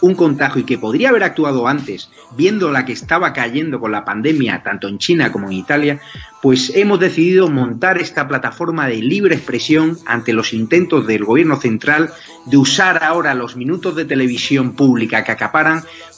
un contagio y que podría haber actuado antes, viendo la que estaba cayendo con la pandemia tanto en China como en Italia, pues hemos decidido montar esta plataforma de libre expresión ante los intentos del gobierno central de usar ahora los minutos de televisión pública que acaparan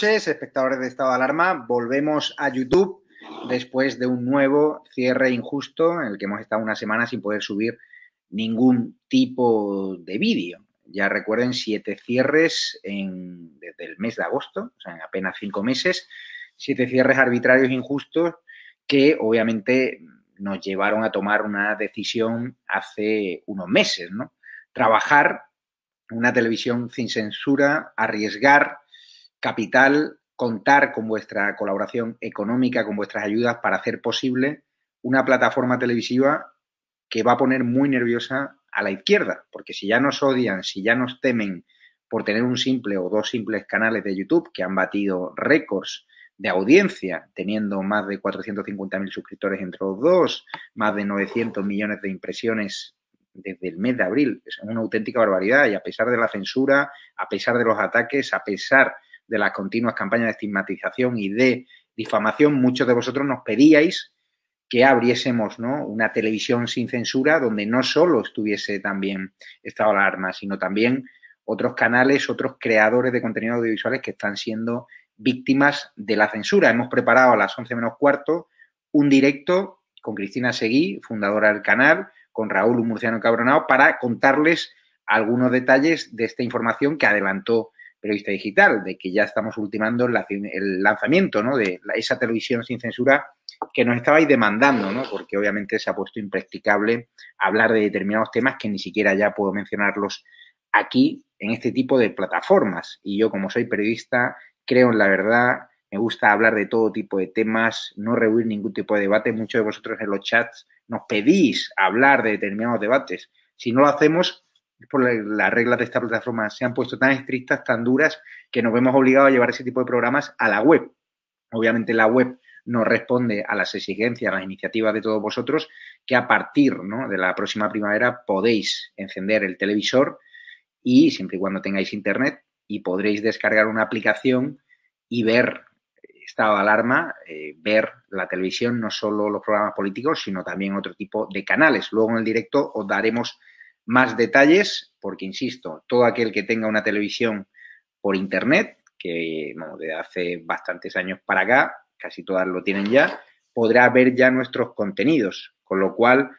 Noches, espectadores de Estado de Alarma. Volvemos a YouTube después de un nuevo cierre injusto en el que hemos estado una semana sin poder subir ningún tipo de vídeo. Ya recuerden, siete cierres en, desde el mes de agosto, o sea, en apenas cinco meses, siete cierres arbitrarios injustos que obviamente nos llevaron a tomar una decisión hace unos meses, ¿no? Trabajar una televisión sin censura, arriesgar capital, contar con vuestra colaboración económica, con vuestras ayudas para hacer posible una plataforma televisiva que va a poner muy nerviosa a la izquierda, porque si ya nos odian, si ya nos temen por tener un simple o dos simples canales de YouTube que han batido récords de audiencia, teniendo más de 450.000 suscriptores entre los dos, más de 900 millones de impresiones desde el mes de abril. Es una auténtica barbaridad y a pesar de la censura, a pesar de los ataques, a pesar de las continuas campañas de estigmatización y de difamación, muchos de vosotros nos pedíais que abriésemos ¿no? una televisión sin censura donde no solo estuviese también estado la alarma, sino también otros canales, otros creadores de contenido audiovisuales que están siendo víctimas de la censura. Hemos preparado a las 11 menos cuarto un directo con Cristina Seguí, fundadora del canal, con Raúl Murciano Cabronao, para contarles algunos detalles de esta información que adelantó Periodista Digital, de que ya estamos ultimando el lanzamiento ¿no? de esa televisión sin censura que nos estabais demandando, ¿no? porque obviamente se ha puesto impracticable hablar de determinados temas que ni siquiera ya puedo mencionarlos aquí en este tipo de plataformas. Y yo, como soy periodista, creo en la verdad, me gusta hablar de todo tipo de temas, no rehuir ningún tipo de debate. Muchos de vosotros en los chats nos pedís hablar de determinados debates. Si no lo hacemos, por las reglas de esta plataforma se han puesto tan estrictas, tan duras, que nos vemos obligados a llevar ese tipo de programas a la web. Obviamente la web no responde a las exigencias, a las iniciativas de todos vosotros, que a partir de la próxima primavera podéis encender el televisor y siempre y cuando tengáis internet y podréis descargar una aplicación y ver estado de alarma, eh, ver la televisión, no solo los programas políticos, sino también otro tipo de canales. Luego en el directo os daremos más detalles, porque insisto, todo aquel que tenga una televisión por internet, que no, de hace bastantes años para acá, casi todas lo tienen ya, podrá ver ya nuestros contenidos, con lo cual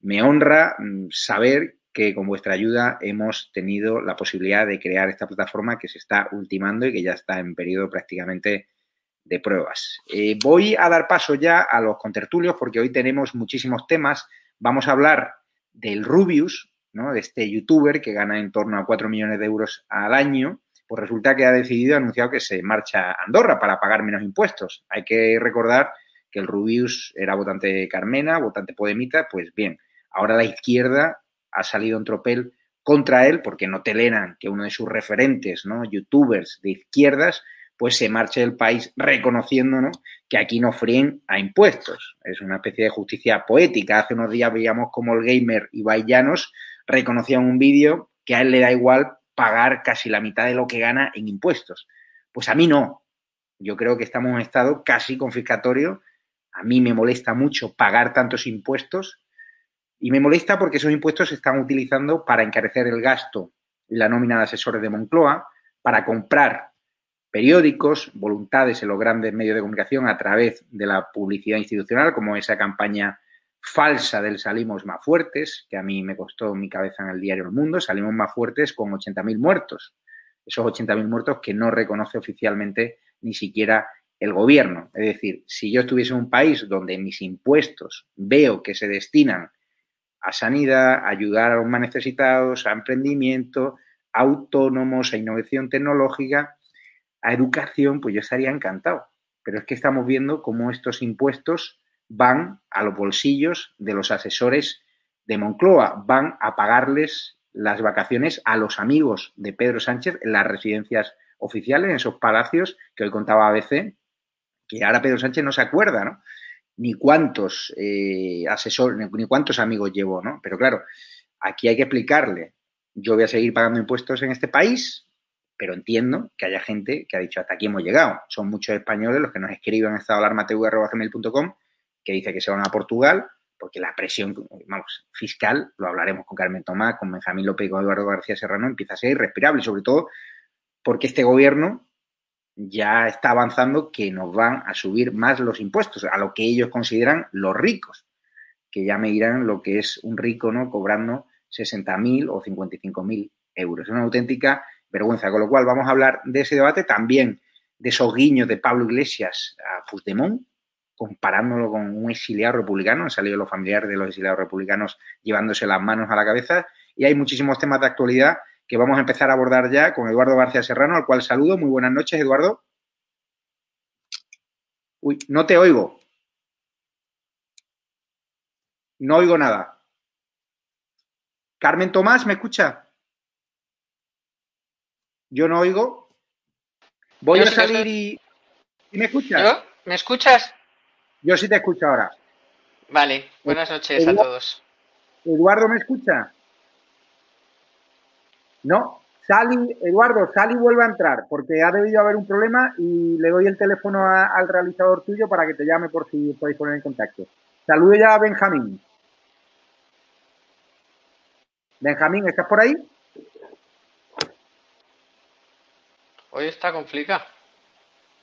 me honra mm, saber que con vuestra ayuda hemos tenido la posibilidad de crear esta plataforma que se está ultimando y que ya está en periodo prácticamente de pruebas. Eh, voy a dar paso ya a los contertulios porque hoy tenemos muchísimos temas. Vamos a hablar del Rubius, de este youtuber que gana en torno a 4 millones de euros al año, pues resulta que ha decidido, ha anunciado que se marcha a Andorra para pagar menos impuestos. Hay que recordar que el Rubius era votante Carmena, votante Podemita, pues bien, ahora la izquierda ha salido en tropel contra él porque no toleran que uno de sus referentes, ¿no? youtubers de izquierdas, pues se marche del país reconociendo ¿no? que aquí no fríen a impuestos. Es una especie de justicia poética. Hace unos días veíamos como el gamer Ibai Llanos reconocía en un vídeo que a él le da igual pagar casi la mitad de lo que gana en impuestos. Pues a mí no. Yo creo que estamos en un estado casi confiscatorio. A mí me molesta mucho pagar tantos impuestos y me molesta porque esos impuestos se están utilizando para encarecer el gasto y la nómina de asesores de Moncloa, para comprar periódicos, voluntades en los grandes medios de comunicación a través de la publicidad institucional, como esa campaña falsa del salimos más fuertes, que a mí me costó mi cabeza en el diario El Mundo, salimos más fuertes con 80.000 muertos. Esos 80.000 muertos que no reconoce oficialmente ni siquiera el gobierno. Es decir, si yo estuviese en un país donde mis impuestos veo que se destinan a sanidad, a ayudar a los más necesitados, a emprendimiento, a autónomos, a innovación tecnológica, a educación, pues yo estaría encantado. Pero es que estamos viendo cómo estos impuestos van a los bolsillos de los asesores de Moncloa, van a pagarles las vacaciones a los amigos de Pedro Sánchez en las residencias oficiales, en esos palacios que hoy contaba ABC, que ahora Pedro Sánchez no se acuerda, ¿no? Ni cuántos eh, asesores, ni cuántos amigos llevó, ¿no? Pero claro, aquí hay que explicarle, yo voy a seguir pagando impuestos en este país, pero entiendo que haya gente que ha dicho hasta aquí hemos llegado. Son muchos españoles los que nos escriben en estadoalarmatv.com que dice que se van a Portugal, porque la presión, fiscal, lo hablaremos con Carmen Tomás, con Benjamín López y con Eduardo García Serrano, empieza a ser irrespirable, sobre todo porque este gobierno ya está avanzando que nos van a subir más los impuestos, a lo que ellos consideran los ricos, que ya me dirán lo que es un rico, ¿no? Cobrando 60.000 o 55.000 euros. Es una auténtica vergüenza. Con lo cual, vamos a hablar de ese debate, también de esos guiños de Pablo Iglesias a Puigdemont, comparándolo con un exiliado republicano. Han salido los familiares de los exiliados republicanos llevándose las manos a la cabeza. Y hay muchísimos temas de actualidad que vamos a empezar a abordar ya con Eduardo García Serrano, al cual saludo. Muy buenas noches, Eduardo. Uy, no te oigo. No oigo nada. Carmen Tomás, ¿me escucha? Yo no oigo. Voy a salir y... ¿Y me escuchas? ¿Me escuchas? Yo sí te escucho ahora. Vale, buenas noches a todos. ¿Eduardo me escucha? No, Sally, Eduardo, Sally vuelve a entrar porque ha debido haber un problema y le doy el teléfono al realizador tuyo para que te llame por si podéis poner en contacto. Saludo ya a Benjamín. Benjamín, ¿estás por ahí? Hoy está complicado.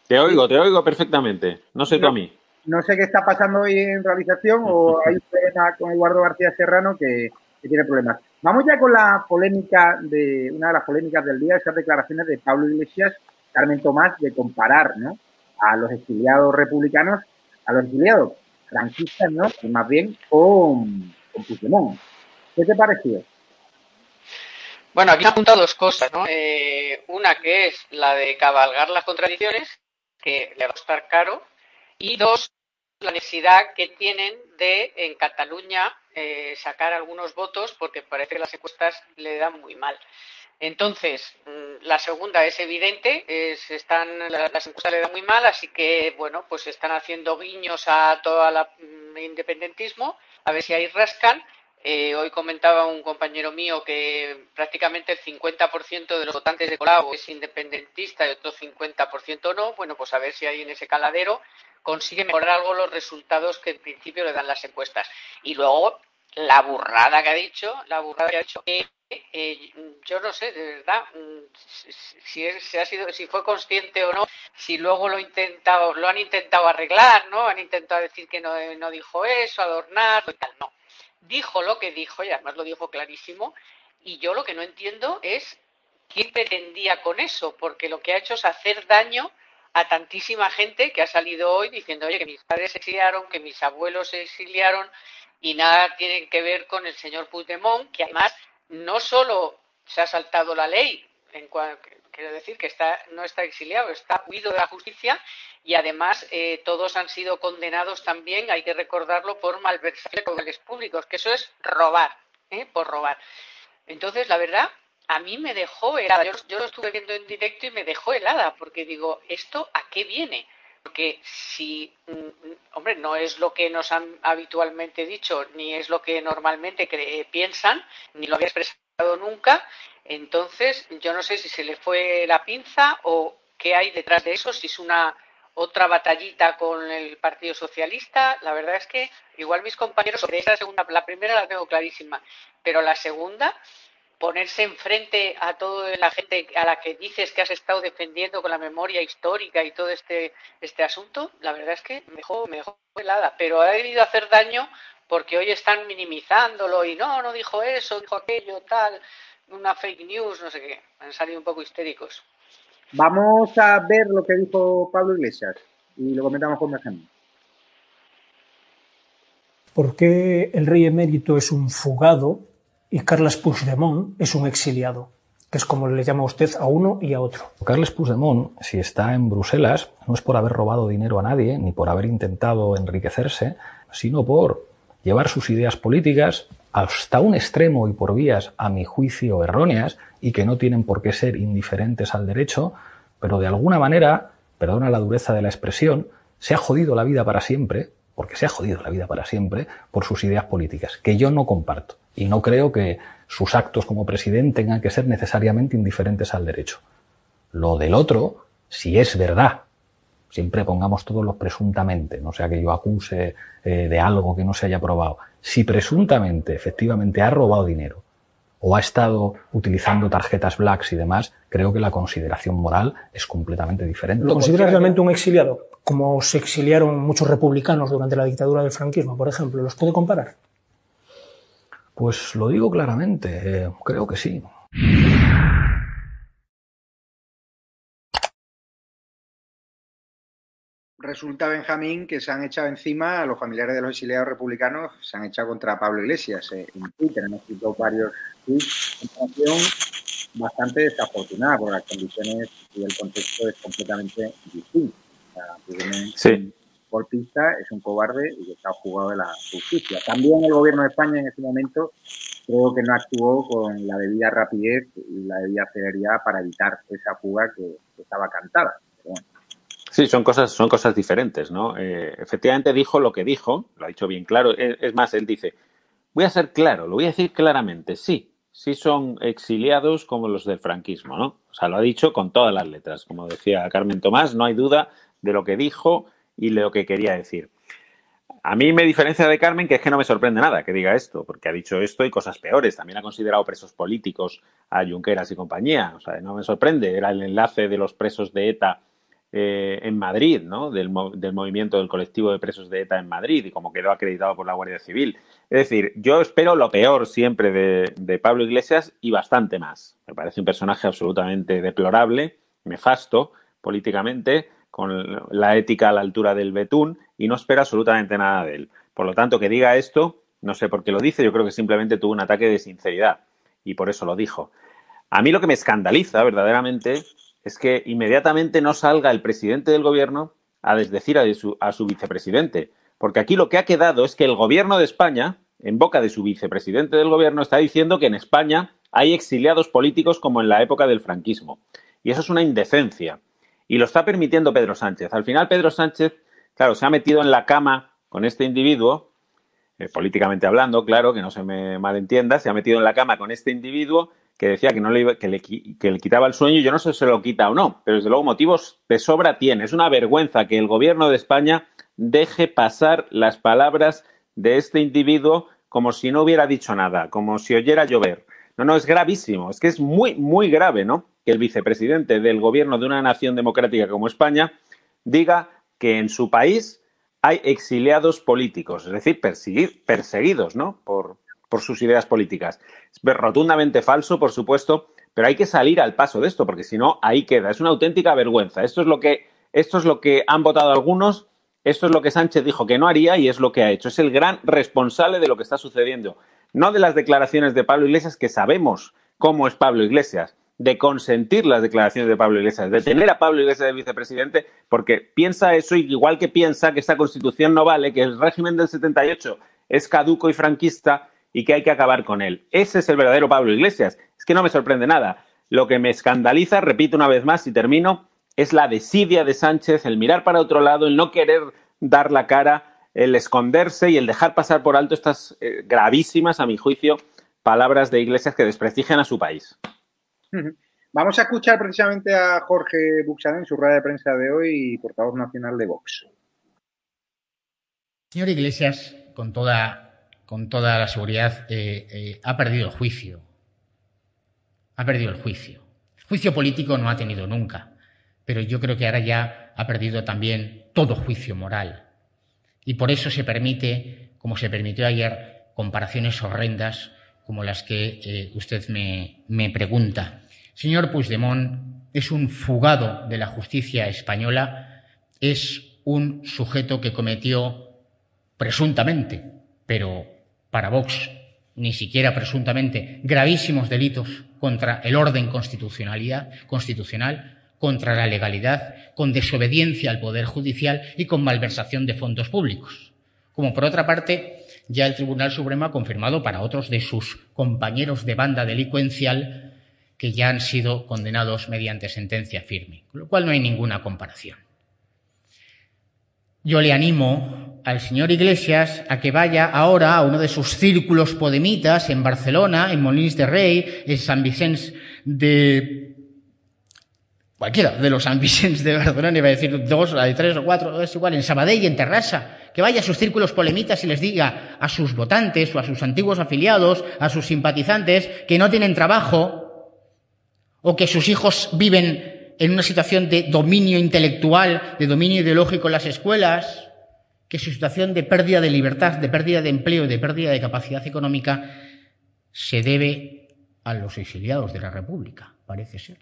Te oigo, te oigo perfectamente. No sé tú a mí. No sé qué está pasando hoy en realización o hay un problema con Eduardo García Serrano que tiene problemas. Vamos ya con la polémica de una de las polémicas del día, esas declaraciones de Pablo Iglesias, Carmen Tomás, de comparar ¿no? a los exiliados republicanos, a los exiliados franquistas, ¿no? Y más bien con, con Puigdemont. ¿Qué te pareció? Bueno, aquí me apuntado dos cosas, ¿no? Eh, una que es la de cabalgar las contradicciones, que le va a costar caro, y dos, la necesidad que tienen de en Cataluña eh, sacar algunos votos porque parece que las encuestas le dan muy mal. Entonces, mm, la segunda es evidente, es, están, las encuestas le dan muy mal, así que, bueno, pues están haciendo guiños a todo el mm, independentismo, a ver si ahí rascan. Eh, hoy comentaba un compañero mío que prácticamente el 50% de los votantes de Colau es independentista y otro 50% no. Bueno, pues a ver si ahí en ese caladero consigue mejorar algo los resultados que en principio le dan las encuestas. Y luego la burrada que ha dicho, la burrada que ha dicho, eh, yo no sé, de verdad, mm, si, ha sido, si fue consciente o no, si luego lo intentado, lo han intentado arreglar, ¿no? Han intentado decir que no, no dijo eso, adornar, y tal, no. Dijo lo que dijo y además lo dijo clarísimo. Y yo lo que no entiendo es quién pretendía con eso, porque lo que ha hecho es hacer daño a tantísima gente que ha salido hoy diciendo, oye, que mis padres se exiliaron, que mis abuelos se exiliaron y nada tiene que ver con el señor Puigdemont, que además no solo se ha saltado la ley, en quiero decir que está, no está exiliado, está huido de la justicia y además eh, todos han sido condenados también, hay que recordarlo, por malversación de los públicos, que eso es robar, ¿eh? por robar. Entonces, la verdad, a mí me dejó helada. Yo, lo estuve viendo en directo y me dejó helada, porque digo, ¿esto a qué viene? Porque si, mm, hombre, no es lo que nos han habitualmente dicho, ni es lo que normalmente piensan, ni lo había expresado nunca, entonces yo no sé si se le fue la pinza o qué hay detrás de eso, si es una otra batallita con el Partido Socialista. La verdad es que igual mis compañeros sobre esa segunda, la primera la tengo clarísima, pero la segunda ponerse enfrente a toda la gente a la que dices que has estado defendiendo con la memoria histórica y todo este, este asunto, la verdad es que me dejó, me dejó helada, pero ha debido hacer daño porque hoy están minimizándolo y no, no dijo eso, dijo aquello, tal, una fake news, no sé qué, han salido un poco histéricos. Vamos a ver lo que dijo Pablo Iglesias y lo comentamos con Benjamín. ¿Por qué el rey emérito es un fugado y Carles Puigdemont es un exiliado, que es como le llama usted a uno y a otro. Carles Puigdemont, si está en Bruselas, no es por haber robado dinero a nadie, ni por haber intentado enriquecerse, sino por llevar sus ideas políticas hasta un extremo y por vías, a mi juicio, erróneas y que no tienen por qué ser indiferentes al derecho, pero de alguna manera, perdona la dureza de la expresión, se ha jodido la vida para siempre, porque se ha jodido la vida para siempre, por sus ideas políticas, que yo no comparto. Y no creo que sus actos como presidente tengan que ser necesariamente indiferentes al derecho. Lo del otro, si es verdad, siempre pongamos todos los presuntamente, no sea que yo acuse eh, de algo que no se haya probado, si presuntamente efectivamente ha robado dinero o ha estado utilizando tarjetas blacks y demás, creo que la consideración moral es completamente diferente. ¿Lo consideras realmente un exiliado? Como se exiliaron muchos republicanos durante la dictadura del franquismo, por ejemplo. ¿Los puede comparar? Pues lo digo claramente, eh, creo que sí. Resulta, Benjamín, que se han echado encima a los familiares de los exiliados republicanos, se han echado contra Pablo Iglesias eh, en Twitter. Han escrito varios tweets en bastante desafortunada, porque las condiciones y el contexto es completamente distinto. O sea, sí. Es un cobarde y está jugado de la justicia. También el gobierno de España en ese momento creo que no actuó con la debida rapidez y la debida celeridad para evitar esa fuga que, estaba cantada. Sí, son cosas, son cosas diferentes, ¿no? Eh, efectivamente dijo lo que dijo, lo ha dicho bien claro. Es, más, él dice, voy a ser claro, lo voy a decir claramente, sí, sí son exiliados como los del franquismo, ¿no? O sea, lo ha dicho con todas las letras. Como decía Carmen Tomás, no hay duda de lo que dijo y de lo que quería decir. A mí me diferencia de Carmen que es que no me sorprende nada que diga esto, porque ha dicho esto y cosas peores. También ha considerado presos políticos a Junqueras y compañía. O sea, no me sorprende. Era el enlace de los presos de ETA eh, en Madrid, ¿no? Del, movimiento del colectivo de presos de ETA en Madrid y como quedó acreditado por la Guardia Civil. Es decir, yo espero lo peor siempre de, Pablo Iglesias y bastante más. Me parece un personaje absolutamente deplorable, nefasto políticamente, con la ética a la altura del betún y no espero absolutamente nada de él. Por lo tanto, que diga esto, no sé por qué lo dice, yo creo que simplemente tuvo un ataque de sinceridad y por eso lo dijo. A mí lo que me escandaliza verdaderamente es que inmediatamente no salga el presidente del gobierno a desdecir a su, a su vicepresidente. Porque aquí lo que ha quedado es que el gobierno de España, en boca de su vicepresidente del gobierno, está diciendo que en España hay exiliados políticos como en la época del franquismo. Y eso es una indecencia. Y lo está permitiendo Pedro Sánchez. Al final, Pedro Sánchez, claro, se ha metido en la cama con este individuo, eh, políticamente hablando, claro, que no se me malentienda, se ha metido en la cama con este individuo que decía que, no le, que, le, que le quitaba el sueño, yo no sé si se lo quita o no, pero desde luego motivos de sobra tiene. Es una vergüenza que el gobierno de España deje pasar las palabras de este individuo como si no hubiera dicho nada, como si oyera llover. No, no, es gravísimo, es que es muy, muy grave, ¿no? Que el vicepresidente del gobierno de una nación democrática como España diga que en su país hay exiliados políticos, es decir, perseguidos, ¿no? Por, sus ideas políticas. Es rotundamente falso, por supuesto, pero hay que salir al paso de esto, porque si no, ahí queda. Es una auténtica vergüenza. Esto es lo que han votado algunos, esto es lo que Sánchez dijo que no haría y es lo que ha hecho. Es el gran responsable de lo que está sucediendo. No de las declaraciones de Pablo Iglesias, que sabemos cómo es Pablo Iglesias, de consentir las declaraciones de Pablo Iglesias, de tener a Pablo Iglesias de vicepresidente, porque piensa eso igual que piensa que esta constitución no vale, que el régimen del 78 es caduco y franquista y que hay que acabar con él. Ese es el verdadero Pablo Iglesias. Es que no me sorprende nada. Lo que me escandaliza, repito una vez más y termino, es la desidia de Sánchez, el mirar para otro lado, el no querer dar la cara, el esconderse y el dejar pasar por alto estas eh, gravísimas, a mi juicio, palabras de Iglesias que desprestigian a su país. Vamos a escuchar precisamente a Jorge Buxadén en su rueda de prensa de hoy y portavoz nacional de Vox. Señor Iglesias, con toda con toda la seguridad, eh, eh, ha perdido el juicio. Ha perdido el juicio. Juicio político no ha tenido nunca, pero yo creo que ahora ya ha perdido también todo juicio moral. Y por eso se permite, como se permitió ayer, comparaciones horrendas como las que eh, usted me, me pregunta. Señor Puigdemont es un fugado de la justicia española, es un sujeto que cometió presuntamente, pero para Vox, ni siquiera presuntamente, gravísimos delitos contra el orden constitucionalidad, constitucional, contra la legalidad, con desobediencia al Poder Judicial y con malversación de fondos públicos. Como por otra parte, ya el Tribunal Supremo ha confirmado para otros de sus compañeros de banda delincuencial que ya han sido condenados mediante sentencia firme, con lo cual no hay ninguna comparación. Yo le animo al señor Iglesias a que vaya ahora a uno de sus círculos podemitas en Barcelona, en Molins de Rey, en San Vicente de cualquiera de los ambitions de Barcelona iba a decir dos, de tres o cuatro, es igual, en Sabadell y en Terrassa, que vaya a sus círculos polemitas y les diga a sus votantes o a sus antiguos afiliados, a sus simpatizantes, que no tienen trabajo o que sus hijos viven en una situación de dominio intelectual, de dominio ideológico en las escuelas, que su situación de pérdida de libertad, de pérdida de empleo, de pérdida de capacidad económica se debe a los exiliados de la República, parece ser.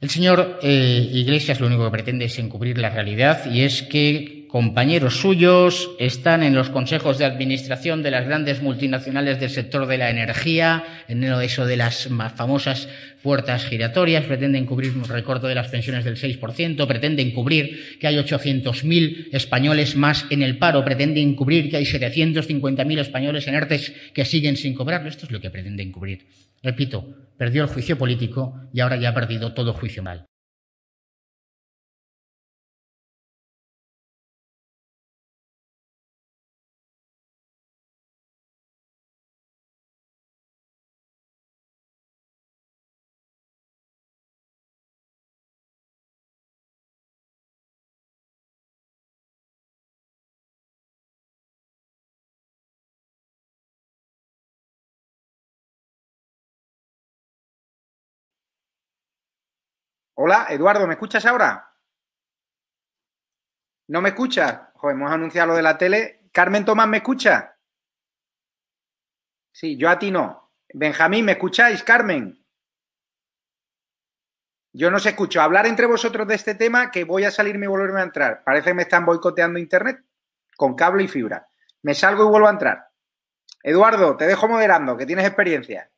El señor eh, Iglesias lo único que pretende es encubrir la realidad y es que compañeros suyos están en los consejos de administración de las grandes multinacionales del sector de la energía, en eso de las más famosas puertas giratorias, pretenden cubrir un recorte de las pensiones del 6%, pretenden cubrir que hay 800.000 españoles más en el paro, pretenden cubrir que hay 750.000 españoles en ERTES que siguen sin cobrarlo. Esto es lo que pretenden cubrir. Repito, perdió el juicio político y ahora ya ha perdido todo juicio mal. Hola, Eduardo, ¿me escuchas ahora? ¿No me escuchas? Joder, hemos anunciado lo de la tele. Carmen Tomás, ¿me escucha? Sí, yo a ti no. Benjamín, ¿me escucháis, Carmen? Yo no os escucho. Hablar entre vosotros de este tema que voy a salirme y volverme a entrar. Parece que me están boicoteando internet con cable y fibra. Me salgo y vuelvo a entrar. Eduardo, te dejo moderando, que tienes experiencia.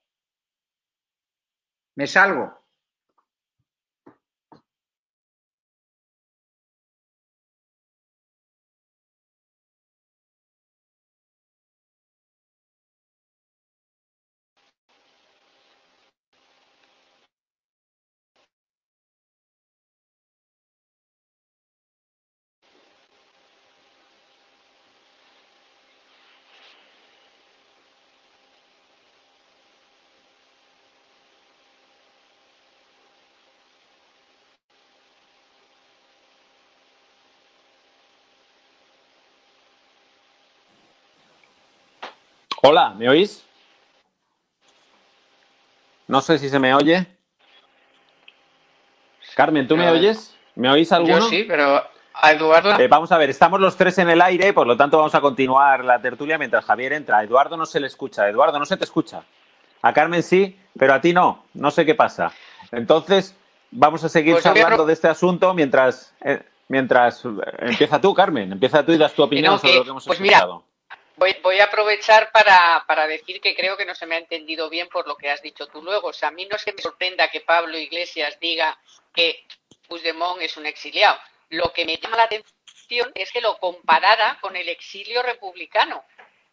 Me salgo. Hola, ¿me oís? No sé si se me oye. Carmen, ¿tú me oyes? ¿Me oís alguno? Yo sí, pero a Eduardo. Eh, vamos a ver, estamos los tres en el aire, por lo tanto vamos a continuar la tertulia mientras Javier entra. A Eduardo no se le escucha. Eduardo, no se te escucha. A Carmen sí, pero a ti no. No sé qué pasa. Entonces, vamos a seguir Pues a pro- de este asunto mientras, eh, mientras eh, empieza tú, Carmen. Empieza tú y das tu opinión No, sobre lo que hemos pues mira, escuchado. Voy, voy a aprovechar para, para decir que creo que no se me ha entendido bien por lo que has dicho tú luego. O sea, a mí no es que me sorprenda que Pablo Iglesias diga que Puigdemont es un exiliado. Lo que me llama la atención es que lo comparara con el exilio republicano,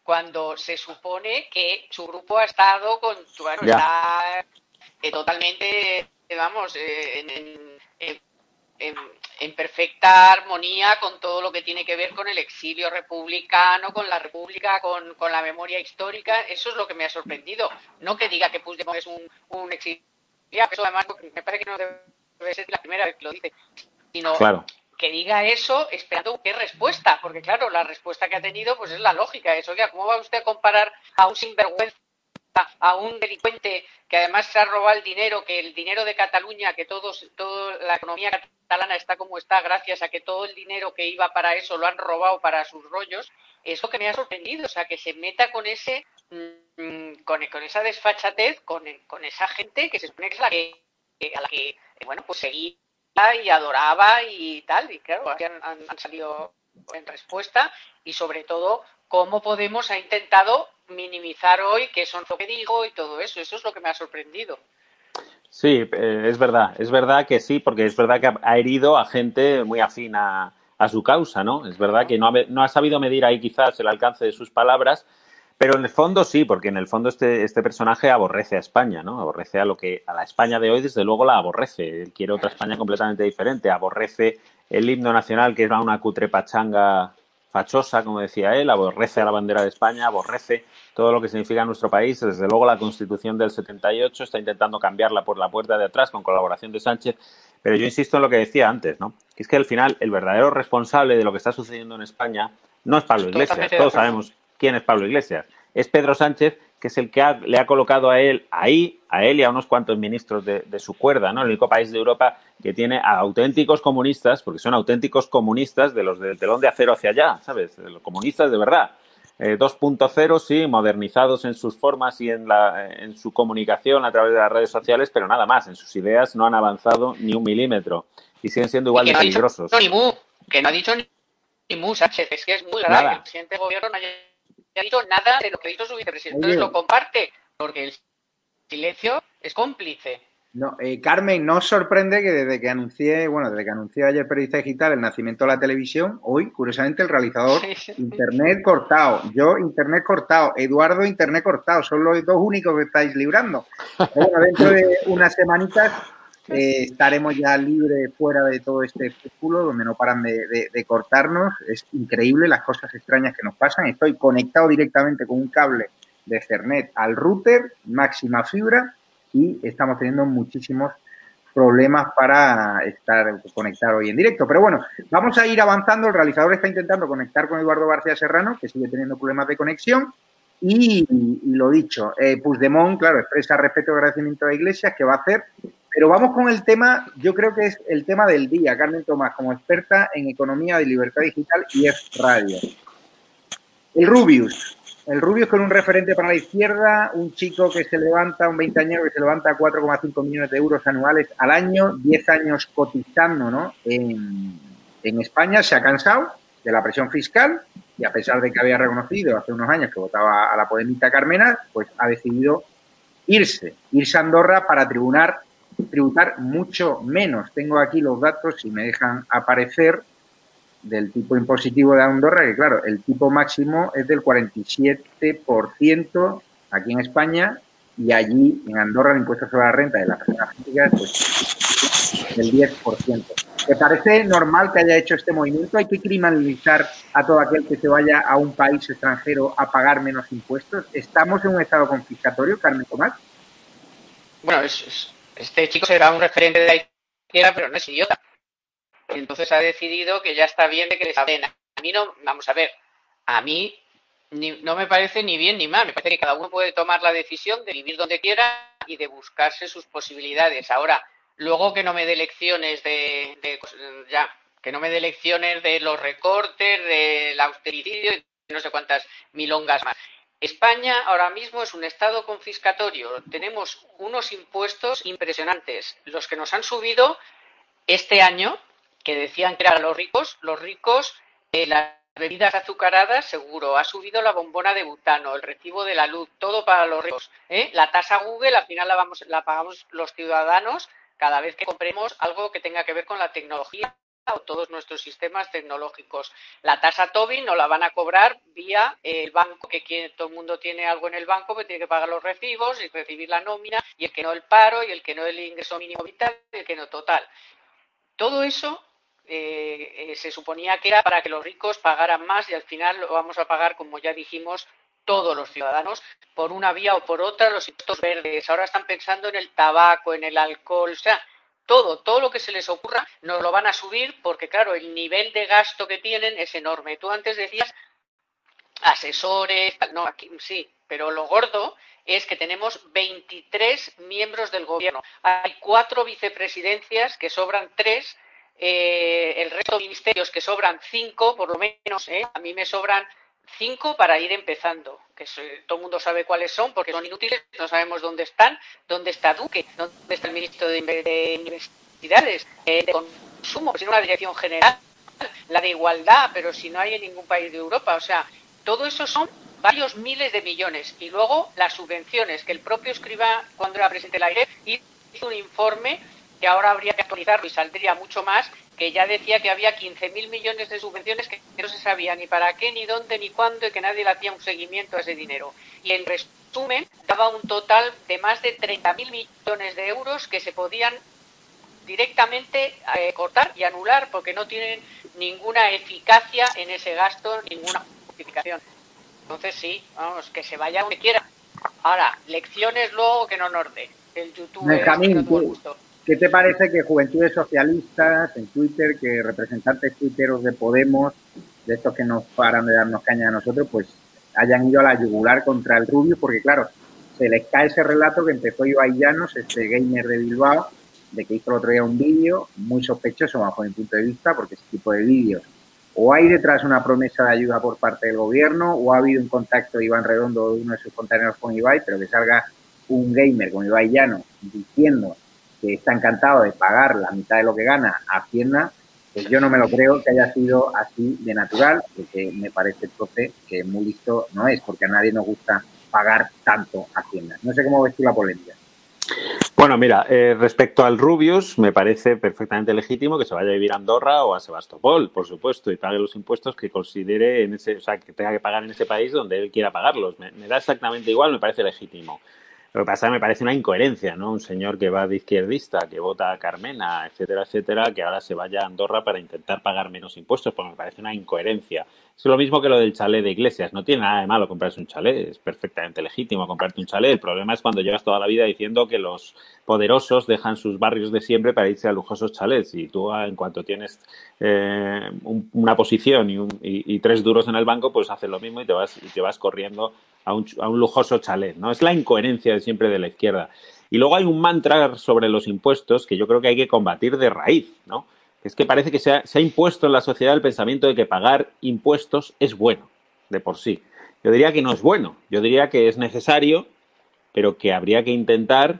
cuando se supone que su grupo ha estado con, bueno, Ya. está eh, totalmente, vamos, eh, en- en- en- en, en perfecta armonía con todo lo que tiene que ver con el exilio republicano, con la república, con, con la memoria histórica. Eso es lo que me ha sorprendido. No que diga que Puigdemont es un, un exiliado, eso además me parece que no debe ser la primera vez que lo dice, sino Claro. que diga eso esperando qué respuesta, porque claro, la respuesta que ha tenido pues es la lógica. Eso, oiga, ¿cómo va usted a comparar a un sinvergüenza a un delincuente que además se ha robado el dinero, que el dinero de Cataluña, que todos, toda la economía catalana está como está gracias a que todo el dinero que iba para eso lo han robado para sus rollos, eso que me ha sorprendido, o sea, que se meta con ese mm, con, con esa desfachatez, con, con esa gente que se supone que es la que, a la que, bueno, pues seguía y adoraba y tal, y claro, han- han salido en respuesta y sobre todo cómo Podemos ha intentado minimizar hoy que son lo que digo y todo eso. Eso es lo que me ha sorprendido. Sí, eh, es verdad, es verdad que sí, porque es verdad que ha- herido a gente muy afín a, su causa, ¿no? Es verdad que no ha, sabido medir ahí quizás el alcance de sus palabras, pero en el fondo sí, porque en el fondo este, este personaje aborrece a España, ¿no? Aborrece a lo que a la España de hoy, desde luego la aborrece. Él quiere otra España completamente diferente. Aborrece el himno nacional, que es una cutre pachanga fachosa, como decía él, aborrece a la bandera de España, aborrece todo lo que significa nuestro país. Desde luego la Constitución del 78 está intentando cambiarla por la puerta de atrás con colaboración de Sánchez. Pero yo insisto en lo que decía antes, ¿no? Que es que al final el verdadero responsable de lo que está sucediendo en España no es Pablo Iglesias. Todos sabemos quién es Pablo Iglesias. Es Pedro Sánchez, que es el que le ha colocado a él ahí, a él y a unos cuantos ministros de, su cuerda, ¿no? El único país de Europa que tiene a auténticos comunistas, porque son auténticos comunistas de los del telón de acero hacia allá, ¿sabes? Los comunistas de verdad. 2.0, eh, sí, modernizados en sus formas y en, la, en su comunicación a través de las redes sociales, pero nada más. En sus ideas no han avanzado ni un milímetro y siguen siendo igual de peligrosos. que no ha dicho ni, mu, Sánchez, es que es muy grave que el presidente de gobierno no haya ha dicho nada de lo que ha dicho su vicepresidente. Entonces lo comparte, porque el silencio es cómplice. No, eh, Carmen, no os sorprende que desde que anuncié, bueno, desde que anunció ayer Periodista Digital el nacimiento de la televisión, hoy, curiosamente, el realizador, Internet cortado, yo, Internet cortado, Eduardo, Internet cortado, son los dos únicos que estáis librando. bueno, dentro de unas semanitas eh, estaremos ya libres fuera de todo este círculo donde no paran de, cortarnos. Es increíble las cosas extrañas que nos pasan. Estoy conectado directamente con un cable de Ethernet al router, máxima fibra, y estamos teniendo muchísimos problemas para estar conectado hoy en directo. Pero bueno, vamos a ir avanzando. El realizador está intentando conectar con Eduardo García Serrano, que sigue teniendo problemas de conexión. Y, lo dicho, eh, claro, expresa respeto y agradecimiento a la Iglesia, que va a hacer pero vamos con el tema, yo creo que es el tema del día, Carmen Tomás, como experta en economía de libertad digital y es radio. El Rubius. El Rubius con un referente para la izquierda, un chico que se levanta, un veinteañero que se levanta 4,5 millones de euros anuales al año, 10 años cotizando ¿no? en, en España, se ha cansado de la presión fiscal y a pesar de que había reconocido hace unos años que votaba a la podemita Carmena, pues ha decidido irse, irse a Andorra para tribunar tributar mucho menos. Tengo aquí los datos y me dejan aparecer del tipo impositivo de Andorra, que claro, el tipo máximo es del 47% aquí en España y allí en Andorra el impuesto sobre la renta de las personas físicas pues, del 10%. ¿Te parece normal que haya hecho este movimiento? ¿Hay que criminalizar a todo aquel que se vaya a un país extranjero a pagar menos impuestos? ¿Estamos en un estado confiscatorio, Carmen Tomás? Bueno, es, este chico será un referente de la izquierda, pero no es idiota. Entonces ha decidido que ya está bien de que les ordena. A mí no, vamos a ver, a mí no me parece ni bien ni mal. Me parece que cada uno puede tomar la decisión de vivir donde quiera y de buscarse sus posibilidades. Ahora, luego que no me dé lecciones de, de ya, que no me dé lecciones de los recortes, del austericidio y no sé cuántas milongas más. España ahora mismo es un estado confiscatorio. Tenemos unos impuestos impresionantes. Los que nos han subido este año, que decían que eran los ricos, los ricos, eh, las bebidas azucaradas, seguro. Ha subido la bombona de butano, el recibo de la luz, todo para los ricos. ¿eh? La tasa Google, al final la, vamos, la pagamos los ciudadanos cada vez que compremos algo que tenga que ver con la tecnología o todos nuestros sistemas tecnológicos. La tasa Tobin no la van a cobrar vía el banco, que todo el mundo tiene algo en el banco, que tiene que pagar los recibos y recibir la nómina, y el que no el paro, y el que no el ingreso mínimo vital, y el que no total. Todo eso eh, eh, se suponía que era para que los ricos pagaran más y al final lo vamos a pagar, como ya dijimos, todos los ciudadanos, por una vía o por otra, los impuestos verdes. Ahora están pensando en el tabaco, en el alcohol, o sea, todo, todo lo que se les ocurra, nos lo van a subir porque, claro, el nivel de gasto que tienen es enorme. Tú antes decías asesores, no, aquí sí, pero lo gordo es que tenemos 23 miembros del gobierno. Hay cuatro vicepresidencias que sobran tres, eh, el resto de ministerios que sobran cinco, por lo menos, ¿eh? a mí me sobran cinco para ir empezando, que todo el mundo sabe cuáles son porque son inútiles, no sabemos dónde están, dónde está Duque, dónde está el ministro de, Universidades, eh, de Consumo, pues en una dirección general, la de Igualdad, pero si no hay en ningún país de Europa, o sea, todo eso son varios miles de millones y luego las subvenciones que el propio escriba cuando era presidente de la AIRE hizo un informe que ahora habría que actualizarlo y saldría mucho más que ya decía que había 15.000 millones de subvenciones que no se sabía ni para qué, ni dónde, ni cuándo y que nadie le hacía un seguimiento a ese dinero. Y en resumen, daba un total de más de 30.000 millones de euros que se podían directamente eh, cortar y anular porque no tienen ninguna eficacia en ese gasto, ninguna justificación. Entonces sí, vamos, que se vaya donde quiera. Ahora, lecciones luego que no nos dé. El YouTube Benjamín, ¿qué te parece que Juventudes Socialistas en Twitter, que representantes tuiteros de Podemos, de estos que nos paran de darnos caña a nosotros, pues hayan ido a la yugular contra el Rubio? Porque claro, se les cae ese relato que empezó Ibai Llanos, este gamer de Bilbao, de que hizo el otro día un vídeo muy sospechoso bajo mi punto de vista, porque ese tipo de vídeos o hay detrás una promesa de ayuda por parte del gobierno, o ha habido un contacto de Iván Redondo, uno de sus compañeros con Ibai, pero que salga un gamer como Ibai Llano diciendo que está encantado de pagar la mitad de lo que gana a Hacienda, pues yo no me lo creo que haya sido así de natural, porque me parece entonces que muy listo no es, porque a nadie nos gusta pagar tanto a Hacienda. No sé cómo ves tú la polémica. Bueno, mira, eh, respecto al Rubius, me parece perfectamente legítimo que se vaya a vivir a Andorra o a Sebastopol, por supuesto, y pague los impuestos que considere en ese, o sea, que tenga que pagar en ese país donde él quiera pagarlos. Me, me da exactamente igual, me parece legítimo. Lo que pasa es que me parece una incoherencia, ¿no? Un señor que va de izquierdista, que vota a Carmena, etcétera, etcétera, que ahora se vaya a Andorra para intentar pagar menos impuestos, pues me parece una incoherencia. Es lo mismo que lo del chalet de iglesias. No tiene nada de malo comprarse un chalet, es perfectamente legítimo comprarte un chalet. El problema es cuando llevas toda la vida diciendo que los poderosos dejan sus barrios de siempre para irse a lujosos chalets. Y tú, en cuanto tienes eh, un, una posición y, un, y, tres duros en el banco, pues haces lo mismo y te vas, y te vas corriendo a un, a un lujoso chalet. ¿no? Es la incoherencia de siempre de la izquierda. Y luego hay un mantra sobre los impuestos que yo creo que hay que combatir de raíz, ¿no? Es que parece que se ha, impuesto en la sociedad el pensamiento de que pagar impuestos es bueno, de por sí. Yo diría que no es bueno, yo diría que es necesario, pero que habría que intentar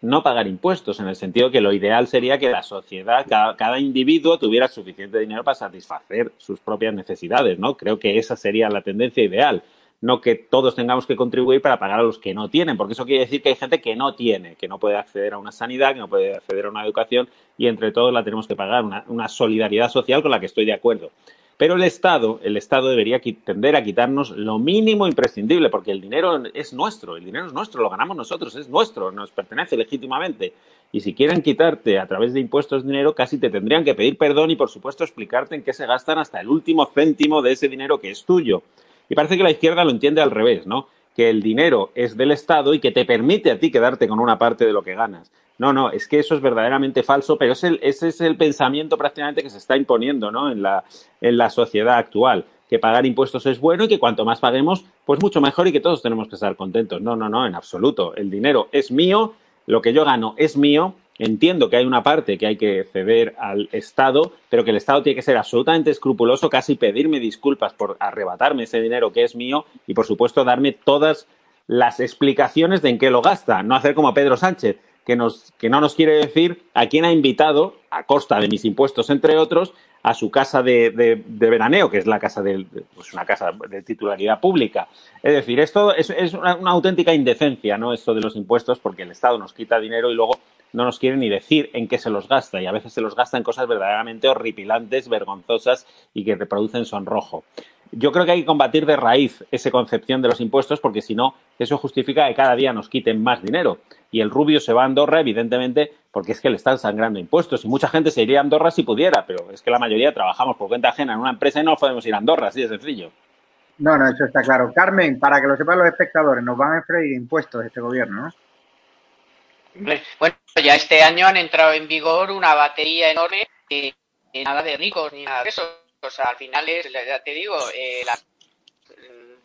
no pagar impuestos, en el sentido que lo ideal sería que la sociedad, cada, cada, individuo tuviera suficiente dinero para satisfacer sus propias necesidades, ¿no? Creo que esa sería la tendencia ideal no que todos tengamos que contribuir para pagar a los que no tienen, porque eso quiere decir que hay gente que no tiene, que no puede acceder a una sanidad, que no puede acceder a una educación y entre todos la tenemos que pagar, una, solidaridad social con la que estoy de acuerdo. Pero el Estado, el Estado debería tender a quitarnos lo mínimo imprescindible, porque el dinero es nuestro, el dinero es nuestro, lo ganamos nosotros, es nuestro, nos pertenece legítimamente. Y si quieren quitarte a través de impuestos dinero, casi te tendrían que pedir perdón y, por supuesto, explicarte en qué se gastan hasta el último céntimo de ese dinero que es tuyo. Y parece que la izquierda lo entiende al revés, ¿no? Que el dinero es del Estado y que te permite a ti quedarte con una parte de lo que ganas. No, no, es que eso es verdaderamente falso, pero es ese es el pensamiento prácticamente que se está imponiendo ¿no? en, la, en la sociedad actual. Que pagar impuestos es bueno y que cuanto más paguemos, pues mucho mejor y que todos tenemos que estar contentos. No, no, no, en absoluto. El dinero es mío, lo que yo gano es mío Entiendo que hay una parte que hay que ceder al Estado, pero que el Estado tiene que ser absolutamente escrupuloso, casi pedirme disculpas por arrebatarme ese dinero que es mío y, por supuesto, darme todas las explicaciones de en qué lo gasta. No hacer como Pedro Sánchez, que, nos, que no nos quiere decir a quién ha invitado, a costa de mis impuestos, entre otros, a su casa de, de, veraneo, que es la casa de, pues una casa de titularidad pública. Es decir, esto es, es una, una, auténtica indecencia, ¿no? Esto de los impuestos, porque el Estado nos quita dinero y luego no nos quiere ni decir en qué se los gasta y a veces se los gasta en cosas verdaderamente horripilantes, vergonzosas y que reproducen sonrojo. Yo creo que hay que combatir de raíz esa concepción de los impuestos porque si no, eso justifica que cada día nos quiten más dinero. Y el rubio se va a Andorra, evidentemente, porque es que le están sangrando impuestos. Y mucha gente se iría a Andorra si pudiera, pero es que la mayoría trabajamos por cuenta ajena en una empresa y no podemos ir a Andorra, así de sencillo. No, no, eso está claro. Carmen, para que lo sepan los espectadores, nos van a freír impuestos este gobierno, ¿no? Bueno, ya este año han entrado en vigor una batería enorme y nada de ricos ni nada de eso. O sea, al final es, ya te digo, eh, las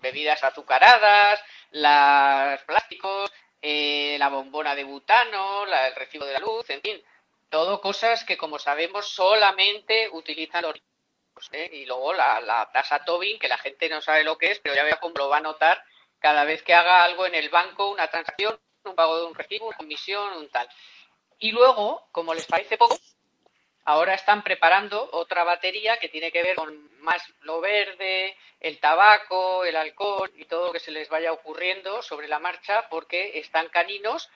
bebidas azucaradas, los plásticos, eh, la bombona de butano, la, el recibo de la luz, en fin, todo cosas que como sabemos solamente utilizan los ricos. ¿eh? Y luego la, la tasa Tobin, que la gente no sabe lo que es, pero ya vea cómo lo va a notar cada vez que haga algo en el banco, una transacción, un pago de un recibo, una comisión, un tal. Y luego, como les parece poco, ahora están preparando otra batería que tiene que ver con más lo verde, el tabaco, el alcohol y todo lo que se les vaya ocurriendo sobre la marcha porque están caninos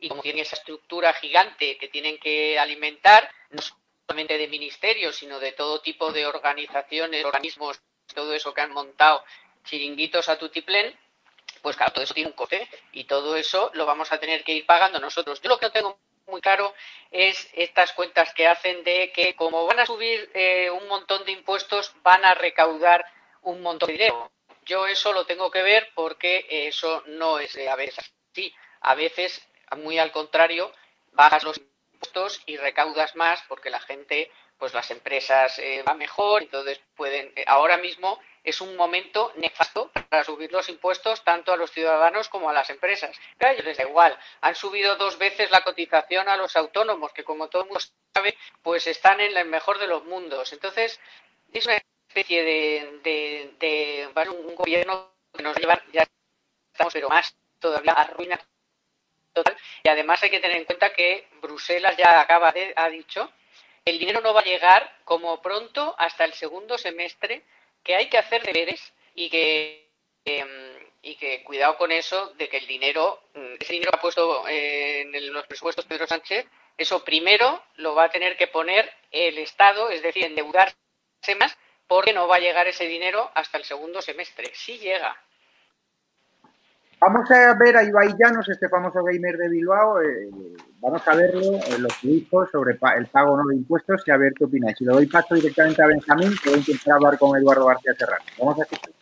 y como tienen esa estructura gigante que tienen que alimentar, no solamente de ministerios, sino de todo tipo de organizaciones, organismos, todo eso que han montado chiringuitos a tutiplén, pues claro, todo eso tiene un coste y todo eso lo vamos a tener que ir pagando nosotros. Yo lo que no tengo muy claro es estas cuentas que hacen de que como van a subir eh, un montón de impuestos, van a recaudar un montón de dinero. Yo eso lo tengo que ver porque eso no es a veces así. A veces, muy al contrario, bajas los impuestos y recaudas más porque la gente, pues las empresas eh, van mejor, entonces pueden. Eh, ahora mismo es un momento nefasto para subir los impuestos tanto a los ciudadanos como a las empresas. A ellos les da igual. Han subido dos veces la cotización a los autónomos, que como todo el mundo sabe, pues están en el mejor de los mundos. Entonces, es una especie de, un gobierno que nos lleva, ya estamos, pero más todavía arruina total. Y además hay que tener en cuenta que Bruselas ya acaba de, ha dicho, el dinero no va a llegar como pronto hasta el segundo semestre que hay que hacer deberes y que, em, y que cuidado con eso de que el dinero, mm, ese dinero que ha puesto eh, en los presupuestos Pedro Sánchez, eso primero lo va a tener que poner el Estado, es decir, endeudarse más, porque no va a llegar ese dinero hasta el segundo semestre. Sí llega. Vamos a ver a Ibai Llanos, este famoso gamer de Bilbao. Eh, vamos a verlo en lo que dijo sobre el pago no de impuestos y a ver qué opináis. Si lo doy paso directamente a Benjamín, que voy a intentar hablar con Eduardo García Serrano. Vamos a escuchar.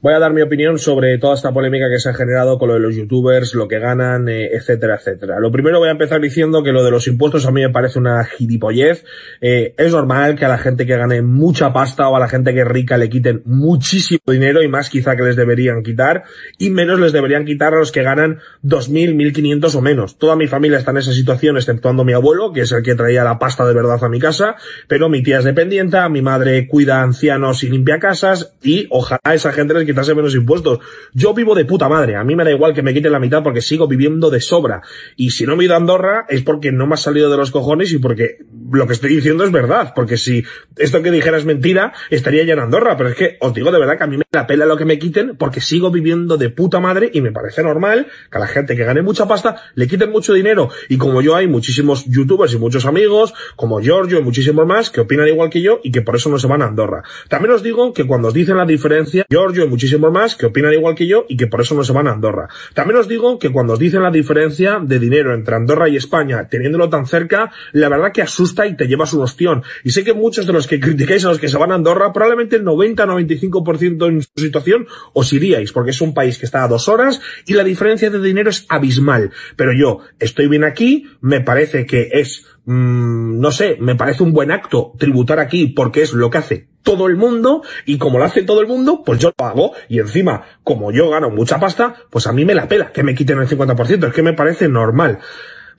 Voy a dar mi opinión sobre toda esta polémica que se ha generado con lo de los youtubers, lo que ganan, eh, etcétera, etcétera. Lo primero voy a empezar diciendo que lo de los impuestos a mí me parece una gilipollez. Eh, es normal que a la gente que gane mucha pasta o a la gente que es rica le quiten muchísimo dinero y más quizá que les deberían quitar y menos les deberían quitar a los que ganan 2.000, 1.500 o menos. Toda mi familia está en esa situación exceptuando mi abuelo, que es el que traía la pasta de verdad a mi casa, pero mi tía es dependiente, mi madre cuida ancianos y limpia casas y ojalá esa gente les quitase menos impuestos. Yo vivo de puta madre, a mí me da igual que me quiten la mitad porque sigo viviendo de sobra. Y si no me he ido a Andorra es porque no me ha salido de los cojones y porque lo que estoy diciendo es verdad. Porque si esto que dijera es mentira, estaría ya en Andorra. Pero es que os digo de verdad que a mí me la pela lo que me quiten porque sigo viviendo de puta madre y me parece normal que a la gente que gane mucha pasta le quiten mucho dinero. Y como yo hay muchísimos youtubers y muchos amigos, como Giorgio y muchísimos más, que opinan igual que yo y que por eso no se van a Andorra. También os digo que cuando os dicen la diferencia, Giorgio y muchísimos más que opinan igual que yo y que por eso no se van a Andorra. También os digo que cuando os dicen la diferencia de dinero entre Andorra y España, teniéndolo tan cerca, la verdad que asusta y te llevas un ostión. Y sé que muchos de los que criticáis a los que se van a Andorra, probablemente el 90-95% en su situación os iríais, porque es un país que está a dos horas y la diferencia de dinero es abismal. Pero yo estoy bien aquí, me parece que es Mm, no sé, me parece un buen acto tributar aquí porque es lo que hace todo el mundo y como lo hace todo el mundo, pues yo lo hago y encima, como yo gano mucha pasta, pues a mí me la pela que me quiten el 50%, es que me parece normal.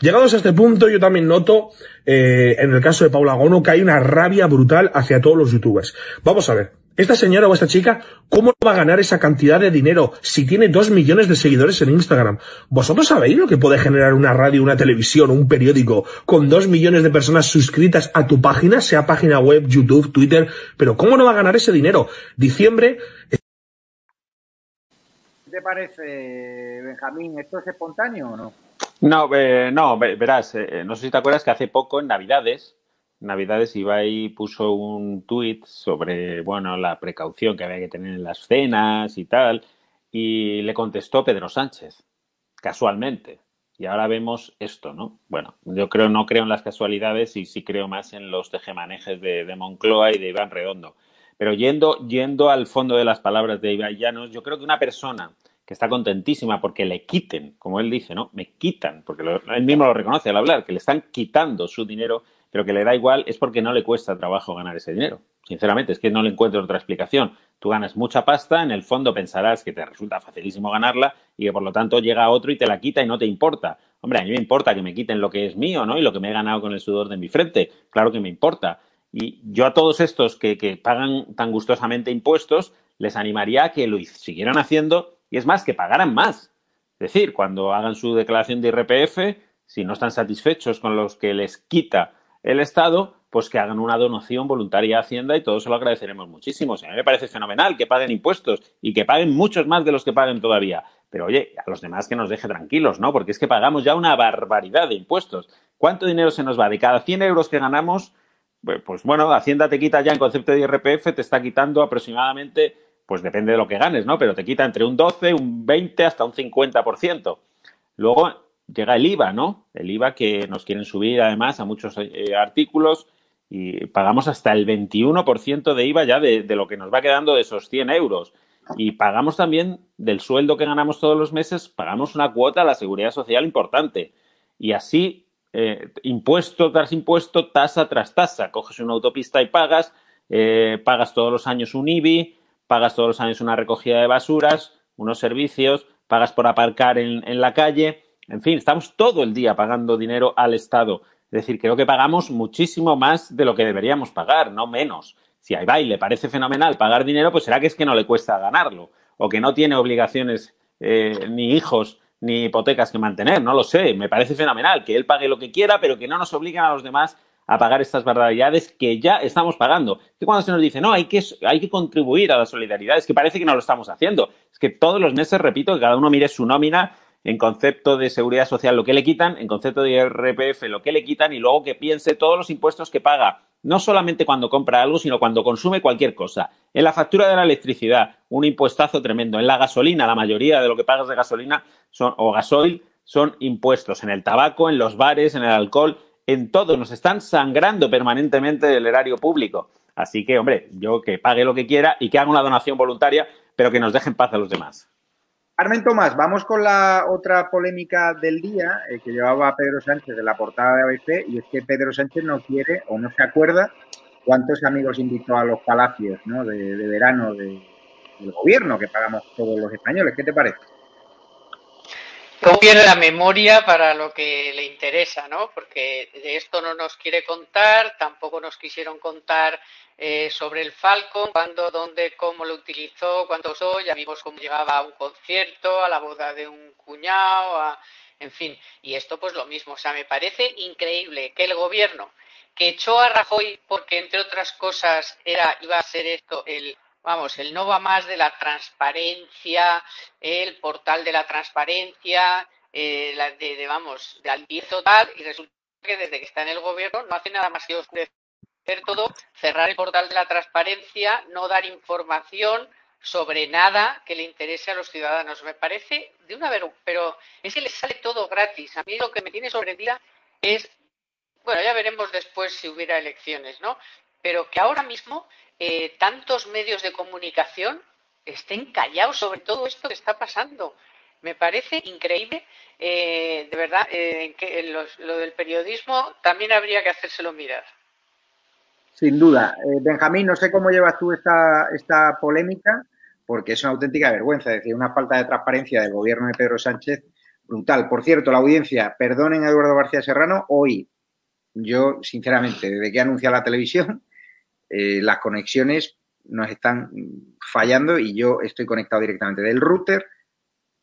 Llegados a este punto, yo también noto, eh, en el caso de Paula Gono, que hay una rabia brutal hacia todos los youtubers. Vamos a ver. Esta señora o esta chica, ¿cómo va a ganar esa cantidad de dinero si tiene dos millones de seguidores en Instagram? ¿Vosotros sabéis lo que puede generar una radio, una televisión, un periódico con dos millones de personas suscritas a tu página, sea página web, YouTube, Twitter? Pero ¿cómo no va a ganar ese dinero? Diciembre. ¿Qué te parece, Benjamín? ¿Esto es espontáneo o no? No, eh, no, verás, eh, no sé si te acuerdas que hace poco, en Navidades, Navidades Ibai puso un tuit sobre, bueno, la precaución que había que tener en las cenas y tal, y le contestó Pedro Sánchez, casualmente. Y ahora vemos esto, ¿no? Bueno, yo creo, no creo en las casualidades y sí creo más en los tejemanejes de, de Moncloa y de Iván Redondo. Pero yendo, yendo al fondo de las palabras de Ibai Llanos, yo creo que una persona que está contentísima porque le quiten, como él dice, ¿no? Me quitan, porque él mismo lo reconoce al hablar, que le están quitando su dinero, pero que le da igual es porque no le cuesta trabajo ganar ese dinero. Sinceramente, es que no le encuentro otra explicación. Tú ganas mucha pasta, en el fondo pensarás que te resulta facilísimo ganarla y que por lo tanto llega otro y te la quita y no te importa. Hombre, a mí me importa que me quiten lo que es mío, ¿no? Y lo que me he ganado con el sudor de mi frente. Claro que me importa. Y yo a todos estos que, que pagan tan gustosamente impuestos, les animaría a que lo siguieran haciendo y es más, que pagaran más. Es decir, cuando hagan su declaración de IRPF, si no están satisfechos con los que les quita el Estado, pues que hagan una donación voluntaria a Hacienda y todos se lo agradeceremos muchísimo. a mí me parece fenomenal que paguen impuestos y que paguen muchos más de los que paguen todavía. Pero oye, a los demás que nos deje tranquilos, ¿no? Porque es que pagamos ya una barbaridad de impuestos. ¿Cuánto dinero se nos va? De cada 100 euros que ganamos, pues bueno, Hacienda te quita ya en concepto de IRPF, te está quitando aproximadamente, pues depende de lo que ganes, ¿no? Pero te quita entre un 12, un 20, hasta un 50%. Luego, llega el IVA, ¿no? El IVA que nos quieren subir además a muchos eh, artículos y pagamos hasta el 21% de IVA ya de, lo que nos va quedando de esos 100 euros. Y pagamos también del sueldo que ganamos todos los meses, pagamos una cuota a la seguridad social importante. Y así, eh, impuesto tras impuesto, tasa tras tasa. Coges una autopista y pagas, eh, pagas todos los años un IBI, pagas todos los años una recogida de basuras, unos servicios, pagas por aparcar en, en la calle. En fin, estamos todo el día pagando dinero al Estado. Es decir, creo que pagamos muchísimo más de lo que deberíamos pagar, no menos. Si a Ibai le parece fenomenal pagar dinero, pues será que es que no le cuesta ganarlo o que no tiene obligaciones eh, ni hijos ni hipotecas que mantener, no lo sé. Me parece fenomenal que él pague lo que quiera, pero que no nos obliguen a los demás a pagar estas barbaridades que ya estamos pagando. Que cuando se nos dice, no, hay que, hay que contribuir a la solidaridad, es que parece que no lo estamos haciendo. Es que todos los meses, repito, que cada uno mire su nómina en concepto de seguridad social lo que le quitan, en concepto de IRPF lo que le quitan y luego que piense todos los impuestos que paga, no solamente cuando compra algo, sino cuando consume cualquier cosa. En la factura de la electricidad, un impuestazo tremendo. En la gasolina, la mayoría de lo que pagas de gasolina son, o gasoil son impuestos. En el tabaco, en los bares, en el alcohol, en todo. Nos están sangrando permanentemente el erario público. Así que, hombre, yo que pague lo que quiera y que haga una donación voluntaria, pero que nos deje en paz a los demás. Carmen Tomás, vamos con la otra polémica del día eh, que llevaba Pedro Sánchez de la portada de ABC y es que Pedro Sánchez no quiere o no se acuerda cuántos amigos invitó a los palacios ¿no? de, de, verano de, del gobierno que pagamos todos los españoles. ¿Qué te parece? No pierde la memoria para lo que le interesa, ¿no? Porque de esto no nos quiere contar, tampoco nos quisieron contar eh, sobre el Falcon, cuándo, dónde, cómo lo utilizó, cuánto usó, ya vimos cómo llegaba a un concierto, a la boda de un cuñado, a, en fin, y esto pues lo mismo, o sea, me parece increíble que el gobierno que echó a Rajoy porque entre otras cosas era iba a ser esto el vamos, el no va más de la transparencia, el portal de la transparencia, eh, de, de, vamos, de al total, y resulta que desde que está en el gobierno no hace nada más que oscurecer todo, cerrar el portal de la transparencia, no dar información sobre nada que le interese a los ciudadanos. Me parece de una vergüenza, pero es que les sale todo gratis. A mí lo que me tiene sorprendida es, bueno, ya veremos después si hubiera elecciones, ¿no? Pero que ahora mismo eh, tantos medios de comunicación estén callados sobre todo esto que está pasando. Me parece increíble, eh, de verdad, eh, que lo del periodismo también habría que hacérselo mirar. Sin duda. Eh, Benjamín, no sé cómo llevas tú esta, esta polémica, porque es una auténtica vergüenza, es decir, una falta de transparencia del gobierno de Pedro Sánchez brutal. Por cierto, la audiencia, perdonen a Eduardo García Serrano, hoy yo, sinceramente, desde que anuncia la televisión, eh, las conexiones nos están fallando y yo estoy conectado directamente del router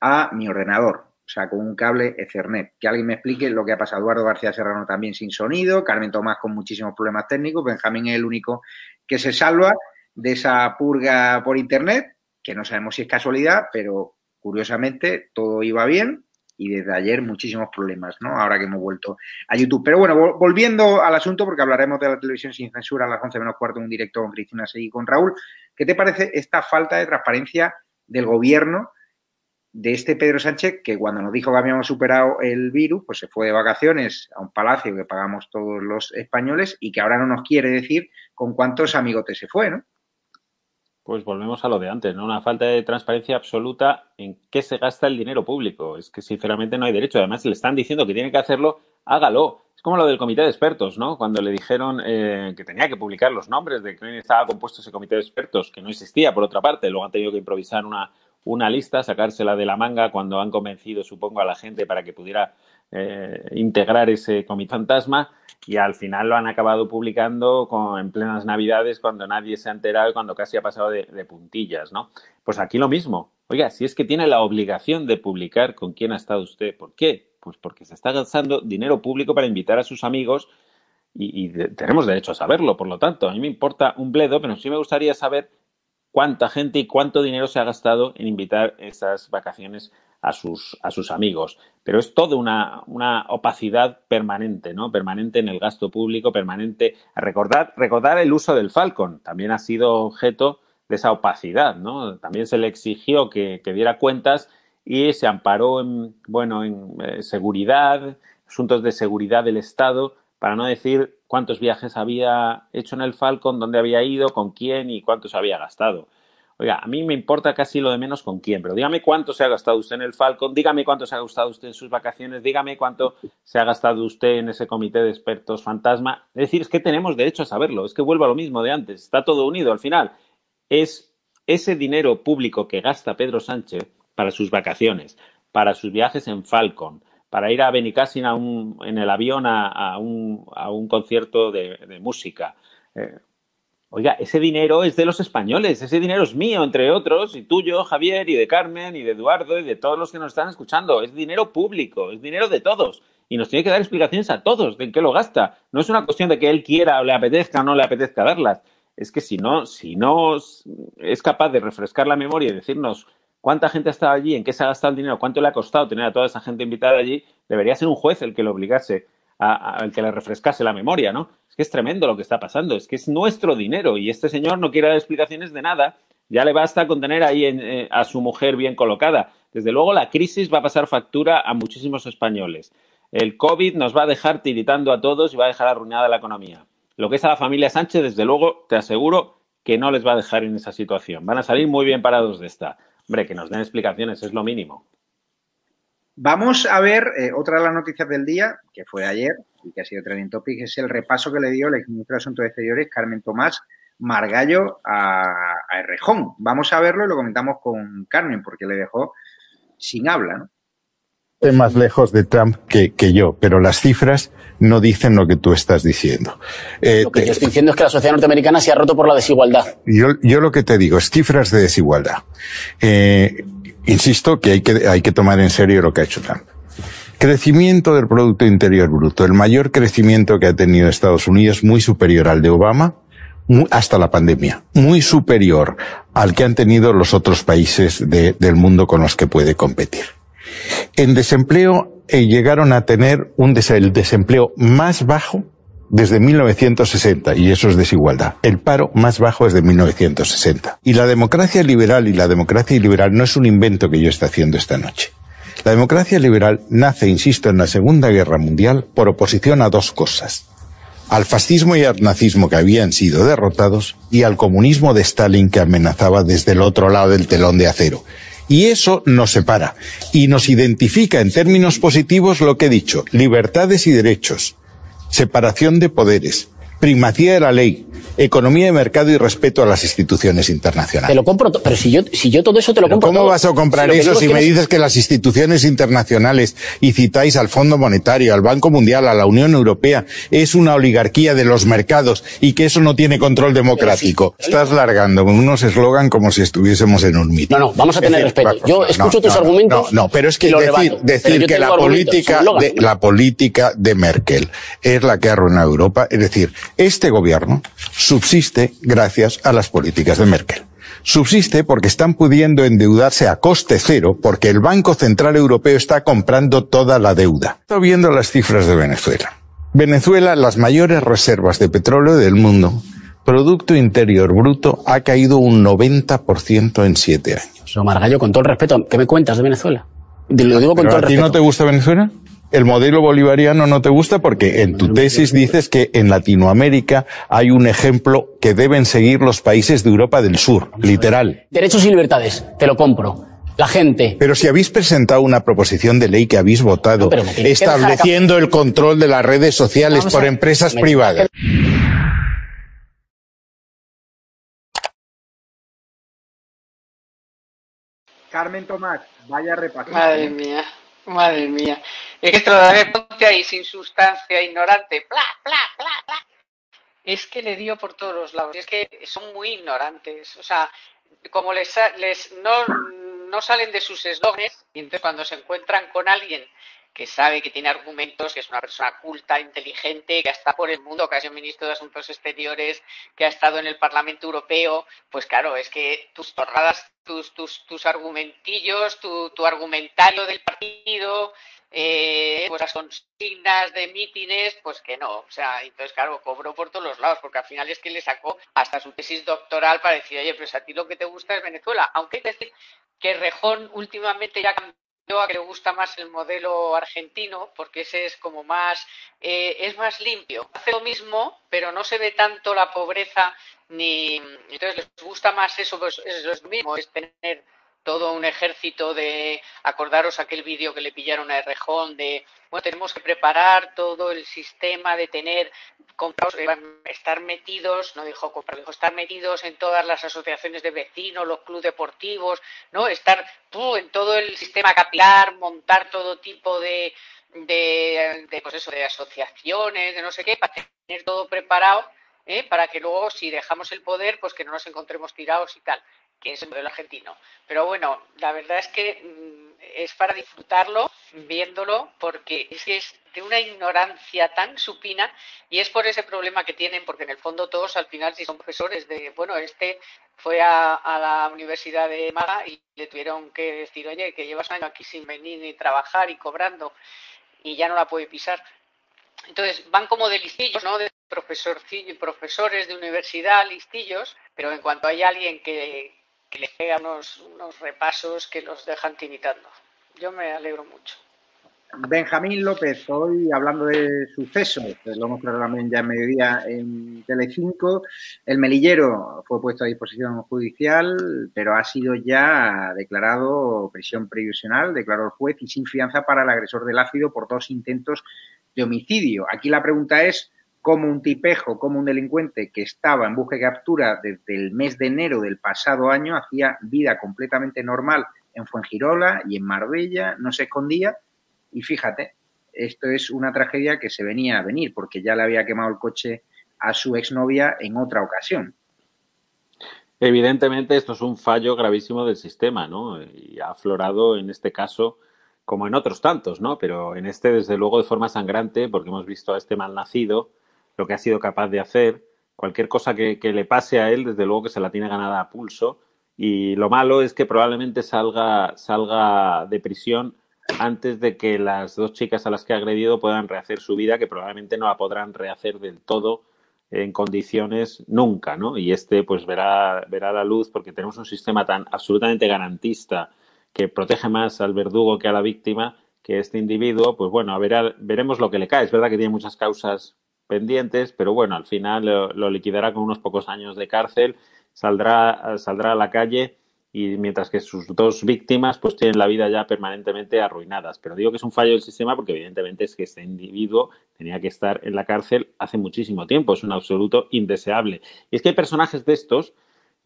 a mi ordenador o sea, con un cable Ethernet. Que alguien me explique lo que ha pasado. Eduardo García Serrano también sin sonido, Carmen Tomás con muchísimos problemas técnicos, Benjamín es el único que se salva de esa purga por Internet, que no sabemos si es casualidad, pero curiosamente todo iba bien y desde ayer muchísimos problemas, ¿no? Ahora que hemos vuelto a YouTube. Pero bueno, volviendo al asunto, porque hablaremos de la televisión sin censura a las 11 menos cuarto en un directo con Cristina Seguí con Raúl. ¿Qué te parece esta falta de transparencia del gobierno de este Pedro Sánchez que cuando nos dijo que habíamos superado el virus, pues se fue de vacaciones a un palacio que pagamos todos los españoles y que ahora no nos quiere decir con cuántos amigotes se fue, ¿no? Pues volvemos a lo de antes, ¿no? Una falta de transparencia absoluta en qué se gasta el dinero público. Es que sinceramente no hay derecho. Además, le están diciendo que tiene que hacerlo, hágalo. Es como lo del comité de expertos, ¿no? Cuando le dijeron eh, que tenía que publicar los nombres de quién estaba compuesto ese comité de expertos, que no existía, por otra parte. Luego han tenido que improvisar una, una lista, sacársela de la manga cuando han convencido, supongo, a la gente para que pudiera eh, integrar ese comité fantasma y al final lo han acabado publicando en plenas navidades cuando nadie se ha enterado y cuando casi ha pasado de, puntillas, ¿no? Pues aquí lo mismo. Oiga, si es que tiene la obligación de publicar con quién ha estado usted, ¿por qué? Pues porque se está gastando dinero público para invitar a sus amigos y, tenemos derecho a saberlo, por lo tanto, a mí me importa un bledo, pero sí me gustaría saber cuánta gente y cuánto dinero se ha gastado en invitar esas vacaciones a sus, a sus amigos. Pero es toda una, una, opacidad permanente, ¿no? Permanente en el gasto público, permanente. Recordar, recordar el uso del Falcon también ha sido objeto de esa opacidad, ¿no? También se le exigió que, que diera cuentas y se amparó en, bueno, en eh, seguridad, asuntos de seguridad del Estado, para no decir cuántos viajes había hecho en el Falcon, dónde había ido, con quién y cuántos había gastado. Oiga, a mí me importa casi lo de menos con quién, pero dígame cuánto se ha gastado usted en el Falcon, dígame cuánto se ha gastado usted en sus vacaciones, dígame cuánto se ha gastado usted en ese comité de expertos fantasma. Es decir, es que tenemos derecho a saberlo, es que vuelvo a lo mismo de antes, está todo unido al final. Es ese dinero público que gasta Pedro Sánchez para sus vacaciones, para sus viajes en Falcon, para ir a Benicassin a un, en el avión a, un, a un, concierto de, de música. Eh, oiga, ese dinero es de los españoles, ese dinero es mío, entre otros, y tuyo, Javier, y de Carmen, y de Eduardo, y de todos los que nos están escuchando. Es dinero público, es dinero de todos. Y nos tiene que dar explicaciones a todos de en qué lo gasta. No es una cuestión de que él quiera o le apetezca o no le apetezca darlas. Es que si no, si no es capaz de refrescar la memoria y decirnos cuánta gente ha estado allí, en qué se ha gastado el dinero, cuánto le ha costado tener a toda esa gente invitada allí, debería ser un juez el que lo obligase, a, el que le refrescase la memoria, ¿no? Es que es tremendo lo que está pasando, es que es nuestro dinero y este señor no quiere dar explicaciones de nada, ya le basta con tener ahí eh, a su mujer bien colocada. Desde luego la crisis va a pasar factura a muchísimos españoles. El COVID nos va a dejar tiritando a todos y va a dejar arruinada la economía. Lo que es a la familia Sánchez, desde luego, te aseguro que no les va a dejar en esa situación. Van a salir muy bien parados de esta. Hombre, que nos den explicaciones, es lo mínimo. Vamos a ver eh, otra de las noticias del día, que fue ayer y que ha sido trending topic, es el repaso que le dio el exministro de Asuntos Exteriores, Carmen Tomás Margallo, a, a. Vamos a verlo y lo comentamos con Carmen, porque le dejó sin habla, ¿no? Más lejos de Trump que, que, yo, pero las cifras no dicen lo que tú estás diciendo. Eh, lo que te, yo estoy diciendo es que la sociedad norteamericana se ha roto por la desigualdad. Yo, yo lo que te digo es cifras de desigualdad. Eh, insisto que hay, que hay que tomar en serio lo que ha hecho Trump. Crecimiento del Producto Interior Bruto, el mayor crecimiento que ha tenido Estados Unidos, muy superior al de Obama, hasta la pandemia, muy superior al que han tenido los otros países de, del mundo con los que puede competir. En desempleo eh, llegaron a tener un el desempleo más bajo desde 1960, y eso es desigualdad. El paro más bajo es de 1960. Y la democracia liberal y la democracia liberal no es un invento que yo esté haciendo esta noche. La democracia liberal nace, insisto, en la Segunda Guerra Mundial por oposición a dos cosas. Al fascismo y al nazismo que habían sido derrotados y al comunismo de Stalin que amenazaba desde el otro lado del telón de acero. Y eso nos separa. Y nos identifica en términos positivos lo que he dicho, libertades y derechos, separación de poderes, primacía de la ley, economía de mercado y respeto a las instituciones internacionales. Te lo compro, pero si yo, si yo todo eso te lo compro. ¿Cómo todo, vas a comprar si eso si que me dices que las instituciones internacionales y citáis al Fondo Monetario, al Banco Mundial, a la Unión Europea, es una oligarquía de los mercados y que eso no tiene control democrático? Estás largando con unos eslogan como si estuviésemos en un mito. No, no, vamos a tener decir, respeto. Yo escucho no, tus argumentos. No, no, pero es que decir, rebato. decir que la política, de, la política de Merkel es la que ha arruinado Europa, es decir, este gobierno subsiste gracias a las políticas de Merkel. Subsiste porque están pudiendo endeudarse a coste cero porque el Banco Central Europeo está comprando toda la deuda. Estoy viendo las cifras de Venezuela. Venezuela, las mayores reservas de petróleo del mundo, Producto Interior Bruto ha caído un 90% en siete años. No, Margallo, con todo el respeto, ¿qué me cuentas de Venezuela? Lo digo con ¿Pero todo a ti respeto. no te gusta Venezuela? El modelo bolivariano no te gusta porque en tu tesis dices que en Latinoamérica hay un ejemplo que deben seguir los países de Europa del Sur, literal. Derechos y libertades, te lo compro. La gente. Pero si habéis presentado una proposición de ley que habéis votado, no, estableciendo el control de las redes sociales Vamos por a... empresas me... privadas. Carmen Tomás, vaya repaso. Madre mía. Madre mía. Ponte ahí sin sustancia, ignorante, bla, bla, bla, bla. Es que le dio por todos los lados. Es que son muy ignorantes. O sea, como les, les no, no salen de sus eslóganes, y entonces cuando se encuentran con alguien que sabe que tiene argumentos, que es una persona culta, inteligente, que está por el mundo, que ha sido ministro de Asuntos Exteriores, que ha estado en el Parlamento Europeo, pues claro, es que tus torradas, tus, tus, tus argumentillos, tu, tu argumentario del partido, eh, pues las consignas de mítines, pues que no. O sea, entonces, claro, cobró por todos los lados, porque al final es que le sacó hasta su tesis doctoral para decir, oye, pues a ti lo que te gusta es Venezuela. Aunque hay que decir que Rejón últimamente ya cambió a que le gusta más el modelo argentino, porque ese es como más, eh, es más limpio. Hace lo mismo, pero no se ve tanto la pobreza ni, entonces les gusta más eso, pues es lo mismo, es tener todo un ejército de, acordaros aquel vídeo que le pillaron a Rejón de, bueno, tenemos que preparar todo el sistema de tener, eh, estar metidos, no dijo comprar, dijo estar metidos en todas las asociaciones de vecinos, los clubes deportivos, ¿no? Estar en todo el sistema capilar, montar todo tipo de, de, de, pues eso, de asociaciones, de no sé qué, para tener todo preparado, ¿eh? para que luego, si dejamos el poder, pues que no nos encontremos tirados y tal que es el modelo argentino. Pero bueno, la verdad es que mm, es para disfrutarlo, viéndolo, porque es que es de una ignorancia tan supina y es por ese problema que tienen, porque en el fondo todos al final si son profesores de, bueno, este fue a, la Universidad de Málaga y le tuvieron que decir, oye, que llevas un año aquí sin venir ni trabajar y cobrando y ya no la puede pisar. Entonces van como de listillos, ¿no? De profesores de universidad, listillos, pero en cuanto hay alguien que le pega unos, repasos que los dejan tiritando. Yo me alegro mucho. Benjamín López, hoy hablando de sucesos, lo hemos hablado también ya en mediodía en Telecinco, el melillero fue puesto a disposición judicial, pero ha sido ya declarado prisión previsional, declaró el juez, y sin fianza para el agresor del ácido por dos intentos de homicidio. Aquí la pregunta es, como un tipejo, como un delincuente que estaba en búsqueda de captura desde el mes de enero del pasado año, hacía vida completamente normal en Fuengirola y en Marbella, no se escondía y fíjate, esto es una tragedia que se venía a venir porque ya le había quemado el coche a su exnovia en otra ocasión. Evidentemente esto es un fallo gravísimo del sistema, ¿no? Y ha aflorado en este caso como en otros tantos, ¿no? Pero en este desde luego de forma sangrante porque hemos visto a este malnacido lo que ha sido capaz de hacer. Cualquier cosa que, le pase a él, desde luego que se la tiene ganada a pulso. Y lo malo es que probablemente salga, salga de prisión antes de que las dos chicas a las que ha agredido puedan rehacer su vida, que probablemente no la podrán rehacer del todo en condiciones nunca, ¿no? Y este pues verá, verá la luz porque tenemos un sistema tan absolutamente garantista que protege más al verdugo que a la víctima, que este individuo, pues bueno, a veremos lo que le cae. Es verdad que tiene muchas causas pendientes, pero bueno, al final lo, liquidará con unos pocos años de cárcel, saldrá, saldrá a la calle y mientras que sus dos víctimas pues tienen la vida ya permanentemente arruinadas. Pero digo que es un fallo del sistema porque evidentemente es que este individuo tenía que estar en la cárcel hace muchísimo tiempo, es un absoluto indeseable. Y es que hay personajes de estos,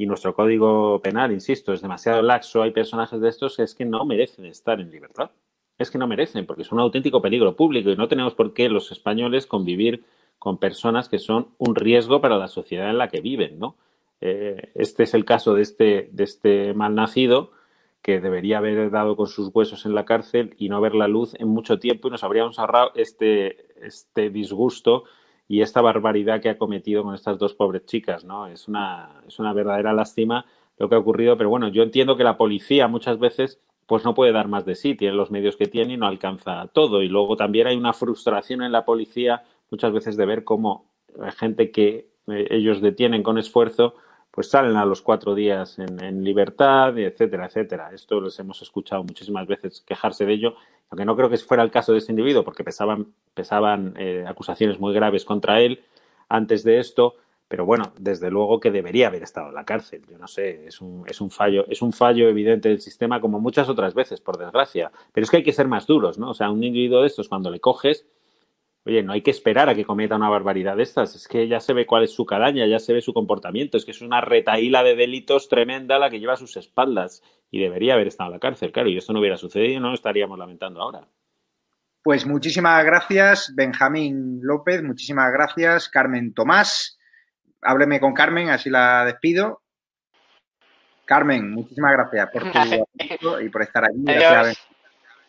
y nuestro código penal, insisto, es demasiado laxo, hay personajes de estos que es que no merecen estar en libertad. Es que no merecen, porque es un auténtico peligro público y no tenemos por qué los españoles convivir con personas que son un riesgo para la sociedad en la que viven, ¿no? Eh, este es el caso de este, de este malnacido que debería haber dado con sus huesos en la cárcel y no ver la luz en mucho tiempo y nos habríamos ahorrado este, este disgusto y esta barbaridad que ha cometido con estas dos pobres chicas, ¿no? Es una, es una verdadera lástima lo que ha ocurrido, pero bueno, yo entiendo que la policía muchas veces pues no puede dar más de sí, tiene los medios que tiene y no alcanza todo. Y luego también hay una frustración en la policía muchas veces de ver cómo gente que eh, ellos detienen con esfuerzo, pues salen a los cuatro días en, libertad, etcétera, etcétera. Esto les hemos escuchado muchísimas veces quejarse de ello, aunque no creo que fuera el caso de este individuo, porque pesaban, pesaban eh, acusaciones muy graves contra él antes de esto, pero bueno, desde luego que debería haber estado en la cárcel. Yo no sé, es un, es un fallo, es un fallo evidente del sistema, como muchas otras veces, por desgracia. Pero es que hay que ser más duros, ¿no? O sea, un individuo de estos, cuando le coges, Oye, no hay que esperar a que cometa una barbaridad de estas. Es que ya se ve cuál es su calaña, ya se ve su comportamiento. Es que es una retaíla de delitos tremenda la que lleva a sus espaldas. Y debería haber estado en la cárcel, claro. Y esto no hubiera sucedido, no estaríamos lamentando ahora. Pues muchísimas gracias, Benjamín López. Muchísimas gracias, Carmen Tomás. Hábleme con Carmen, así la despido. Carmen, muchísimas gracias por tu y por estar aquí.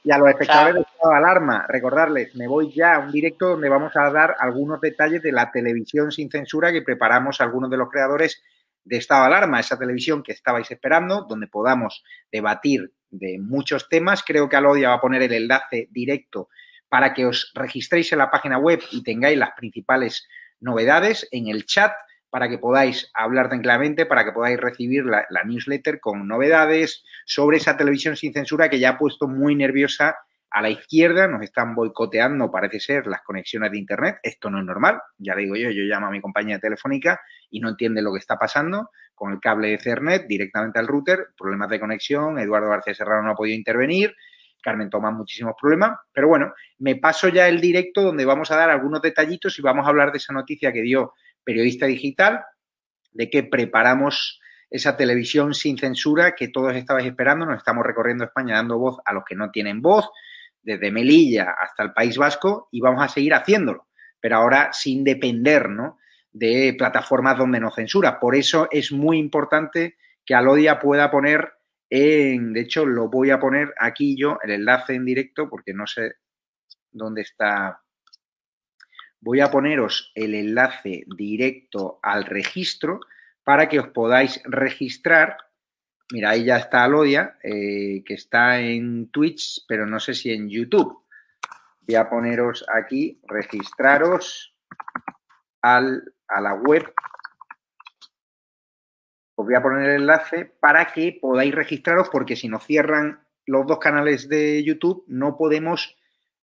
Y a los espectadores de estado de alarma, recordarles, me voy ya a un directo donde vamos a dar algunos detalles de la televisión sin censura que preparamos algunos de los creadores de estado de alarma, esa televisión que estabais esperando, donde podamos debatir de muchos temas. Creo que Alodia va a poner el enlace directo para que os registréis en la página web y tengáis las principales novedades. En el chat para que podáis hablar tranquilamente, para que podáis recibir la, newsletter con novedades sobre esa televisión sin censura que ya ha puesto muy nerviosa a la izquierda. Nos están boicoteando, parece ser, las conexiones de Internet. Esto no es normal, ya le digo yo, yo llamo a mi compañía telefónica y no entiende lo que está pasando con el cable de Ethernet directamente al router, problemas de conexión, Eduardo García Serrano no ha podido intervenir, Carmen Tomás muchísimos problemas, pero bueno, me paso ya el directo donde vamos a dar algunos detallitos y vamos a hablar de esa noticia que dio Periodista Digital, de que preparamos esa televisión sin censura que todos estabais esperando, nos estamos recorriendo España dando voz a los que no tienen voz, desde Melilla hasta el País Vasco y vamos a seguir haciéndolo, pero ahora sin depender ¿no? de plataformas donde no censura. Por eso es muy importante que Alodia pueda poner en, de hecho lo voy a poner aquí yo, el enlace en directo, porque no sé dónde está. Voy a poneros el enlace directo al registro para que os podáis registrar Mira, ahí ya está Alodia, eh, que está en Twitch, pero no sé si en YouTube. Voy a poneros aquí, registraros al, a la web. Os voy a poner el enlace para que podáis registraros, porque si nos cierran los dos canales de YouTube, no podemos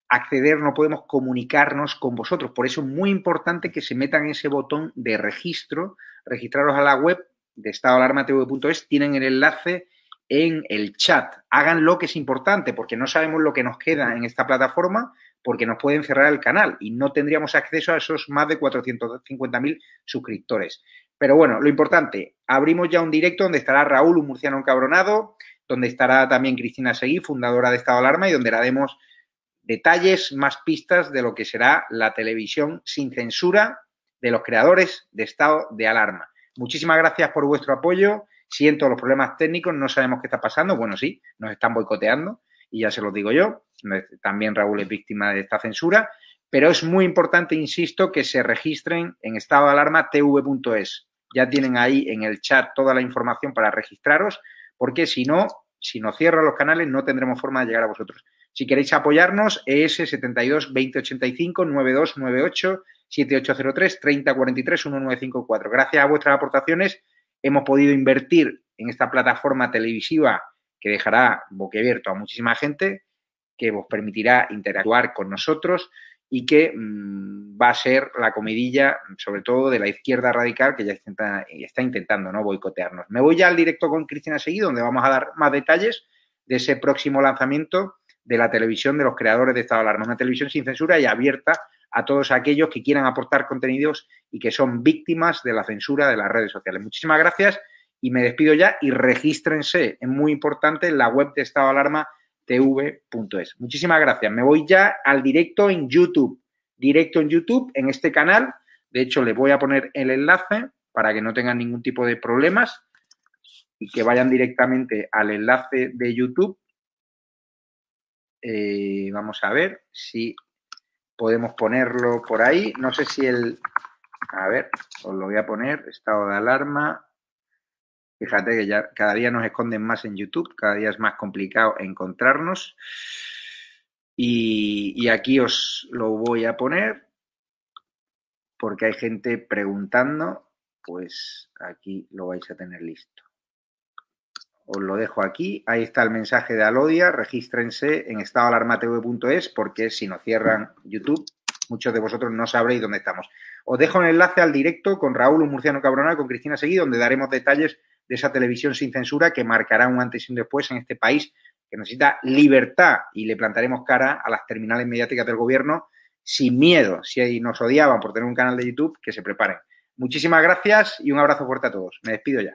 acceder, no podemos comunicarnos con vosotros. Por eso es muy importante que se metan ese botón de registro, registraros a la web de estadoalarmatv.es tienen el enlace en el chat. Háganlo que es importante porque no sabemos lo que nos queda en esta plataforma porque nos pueden cerrar el canal y no tendríamos acceso a esos más de 450.000 suscriptores. Pero bueno, lo importante, abrimos ya un directo donde estará Raúl, un murciano encabronado, donde estará también Cristina Seguí, fundadora de Estado Alarma, y donde daremos detalles, más pistas de lo que será la televisión sin censura de los creadores de Estado de Alarma. Muchísimas gracias por vuestro apoyo. Siento los problemas técnicos, no sabemos qué está pasando. Bueno, sí, nos están boicoteando y ya se los digo yo. También Raúl es víctima de esta censura. Pero es muy importante, insisto, que se registren en estado de alarma tv.es. Ya tienen ahí en el chat toda la información para registraros, porque si no, si nos cierran los canales, no tendremos forma de llegar a vosotros. Si queréis apoyarnos, ES 72 2085 9298 7803 3043 1954. Gracias a vuestras aportaciones hemos podido invertir en esta plataforma televisiva que dejará boquiabierto a muchísima gente, que os permitirá interactuar con nosotros y que mmm, va a ser la comidilla, sobre todo de la izquierda radical, que ya está, está, intentando ¿no? boicotearnos. Me voy ya al directo con Cristina Seguí, donde vamos a dar más detalles de ese próximo lanzamiento de la televisión de los creadores de Estado de Alarma, una televisión sin censura y abierta a todos aquellos que quieran aportar contenidos y que son víctimas de la censura de las redes sociales. Muchísimas gracias y me despido ya y regístrense, es muy importante, la web de Estado de Alarma tv.es. Muchísimas gracias. Me voy ya al directo en YouTube, directo en YouTube, en este canal. De hecho, les voy a poner el enlace para que no tengan ningún tipo de problemas y que vayan directamente al enlace de YouTube. Eh, vamos a ver si podemos ponerlo por ahí. No sé si el... A ver, os lo voy a poner, estado de alarma. Fíjate que ya cada día nos esconden más en YouTube, cada día es más complicado encontrarnos. Y, y aquí os lo voy a poner porque hay gente preguntando, pues aquí lo vais a tener listo. Os lo dejo aquí. Ahí está el mensaje de Alodia. Regístrense en estadoalarmatv.es porque si nos cierran YouTube, muchos de vosotros no sabréis dónde estamos. Os dejo el enlace al directo con Raúl, un murciano cabronal, con Cristina Seguí, donde daremos detalles de esa televisión sin censura que marcará un antes y un después en este país que necesita libertad y le plantaremos cara a las terminales mediáticas del gobierno sin miedo. Si nos odiaban por tener un canal de YouTube, que se preparen. Muchísimas gracias y un abrazo fuerte a todos. Me despido ya.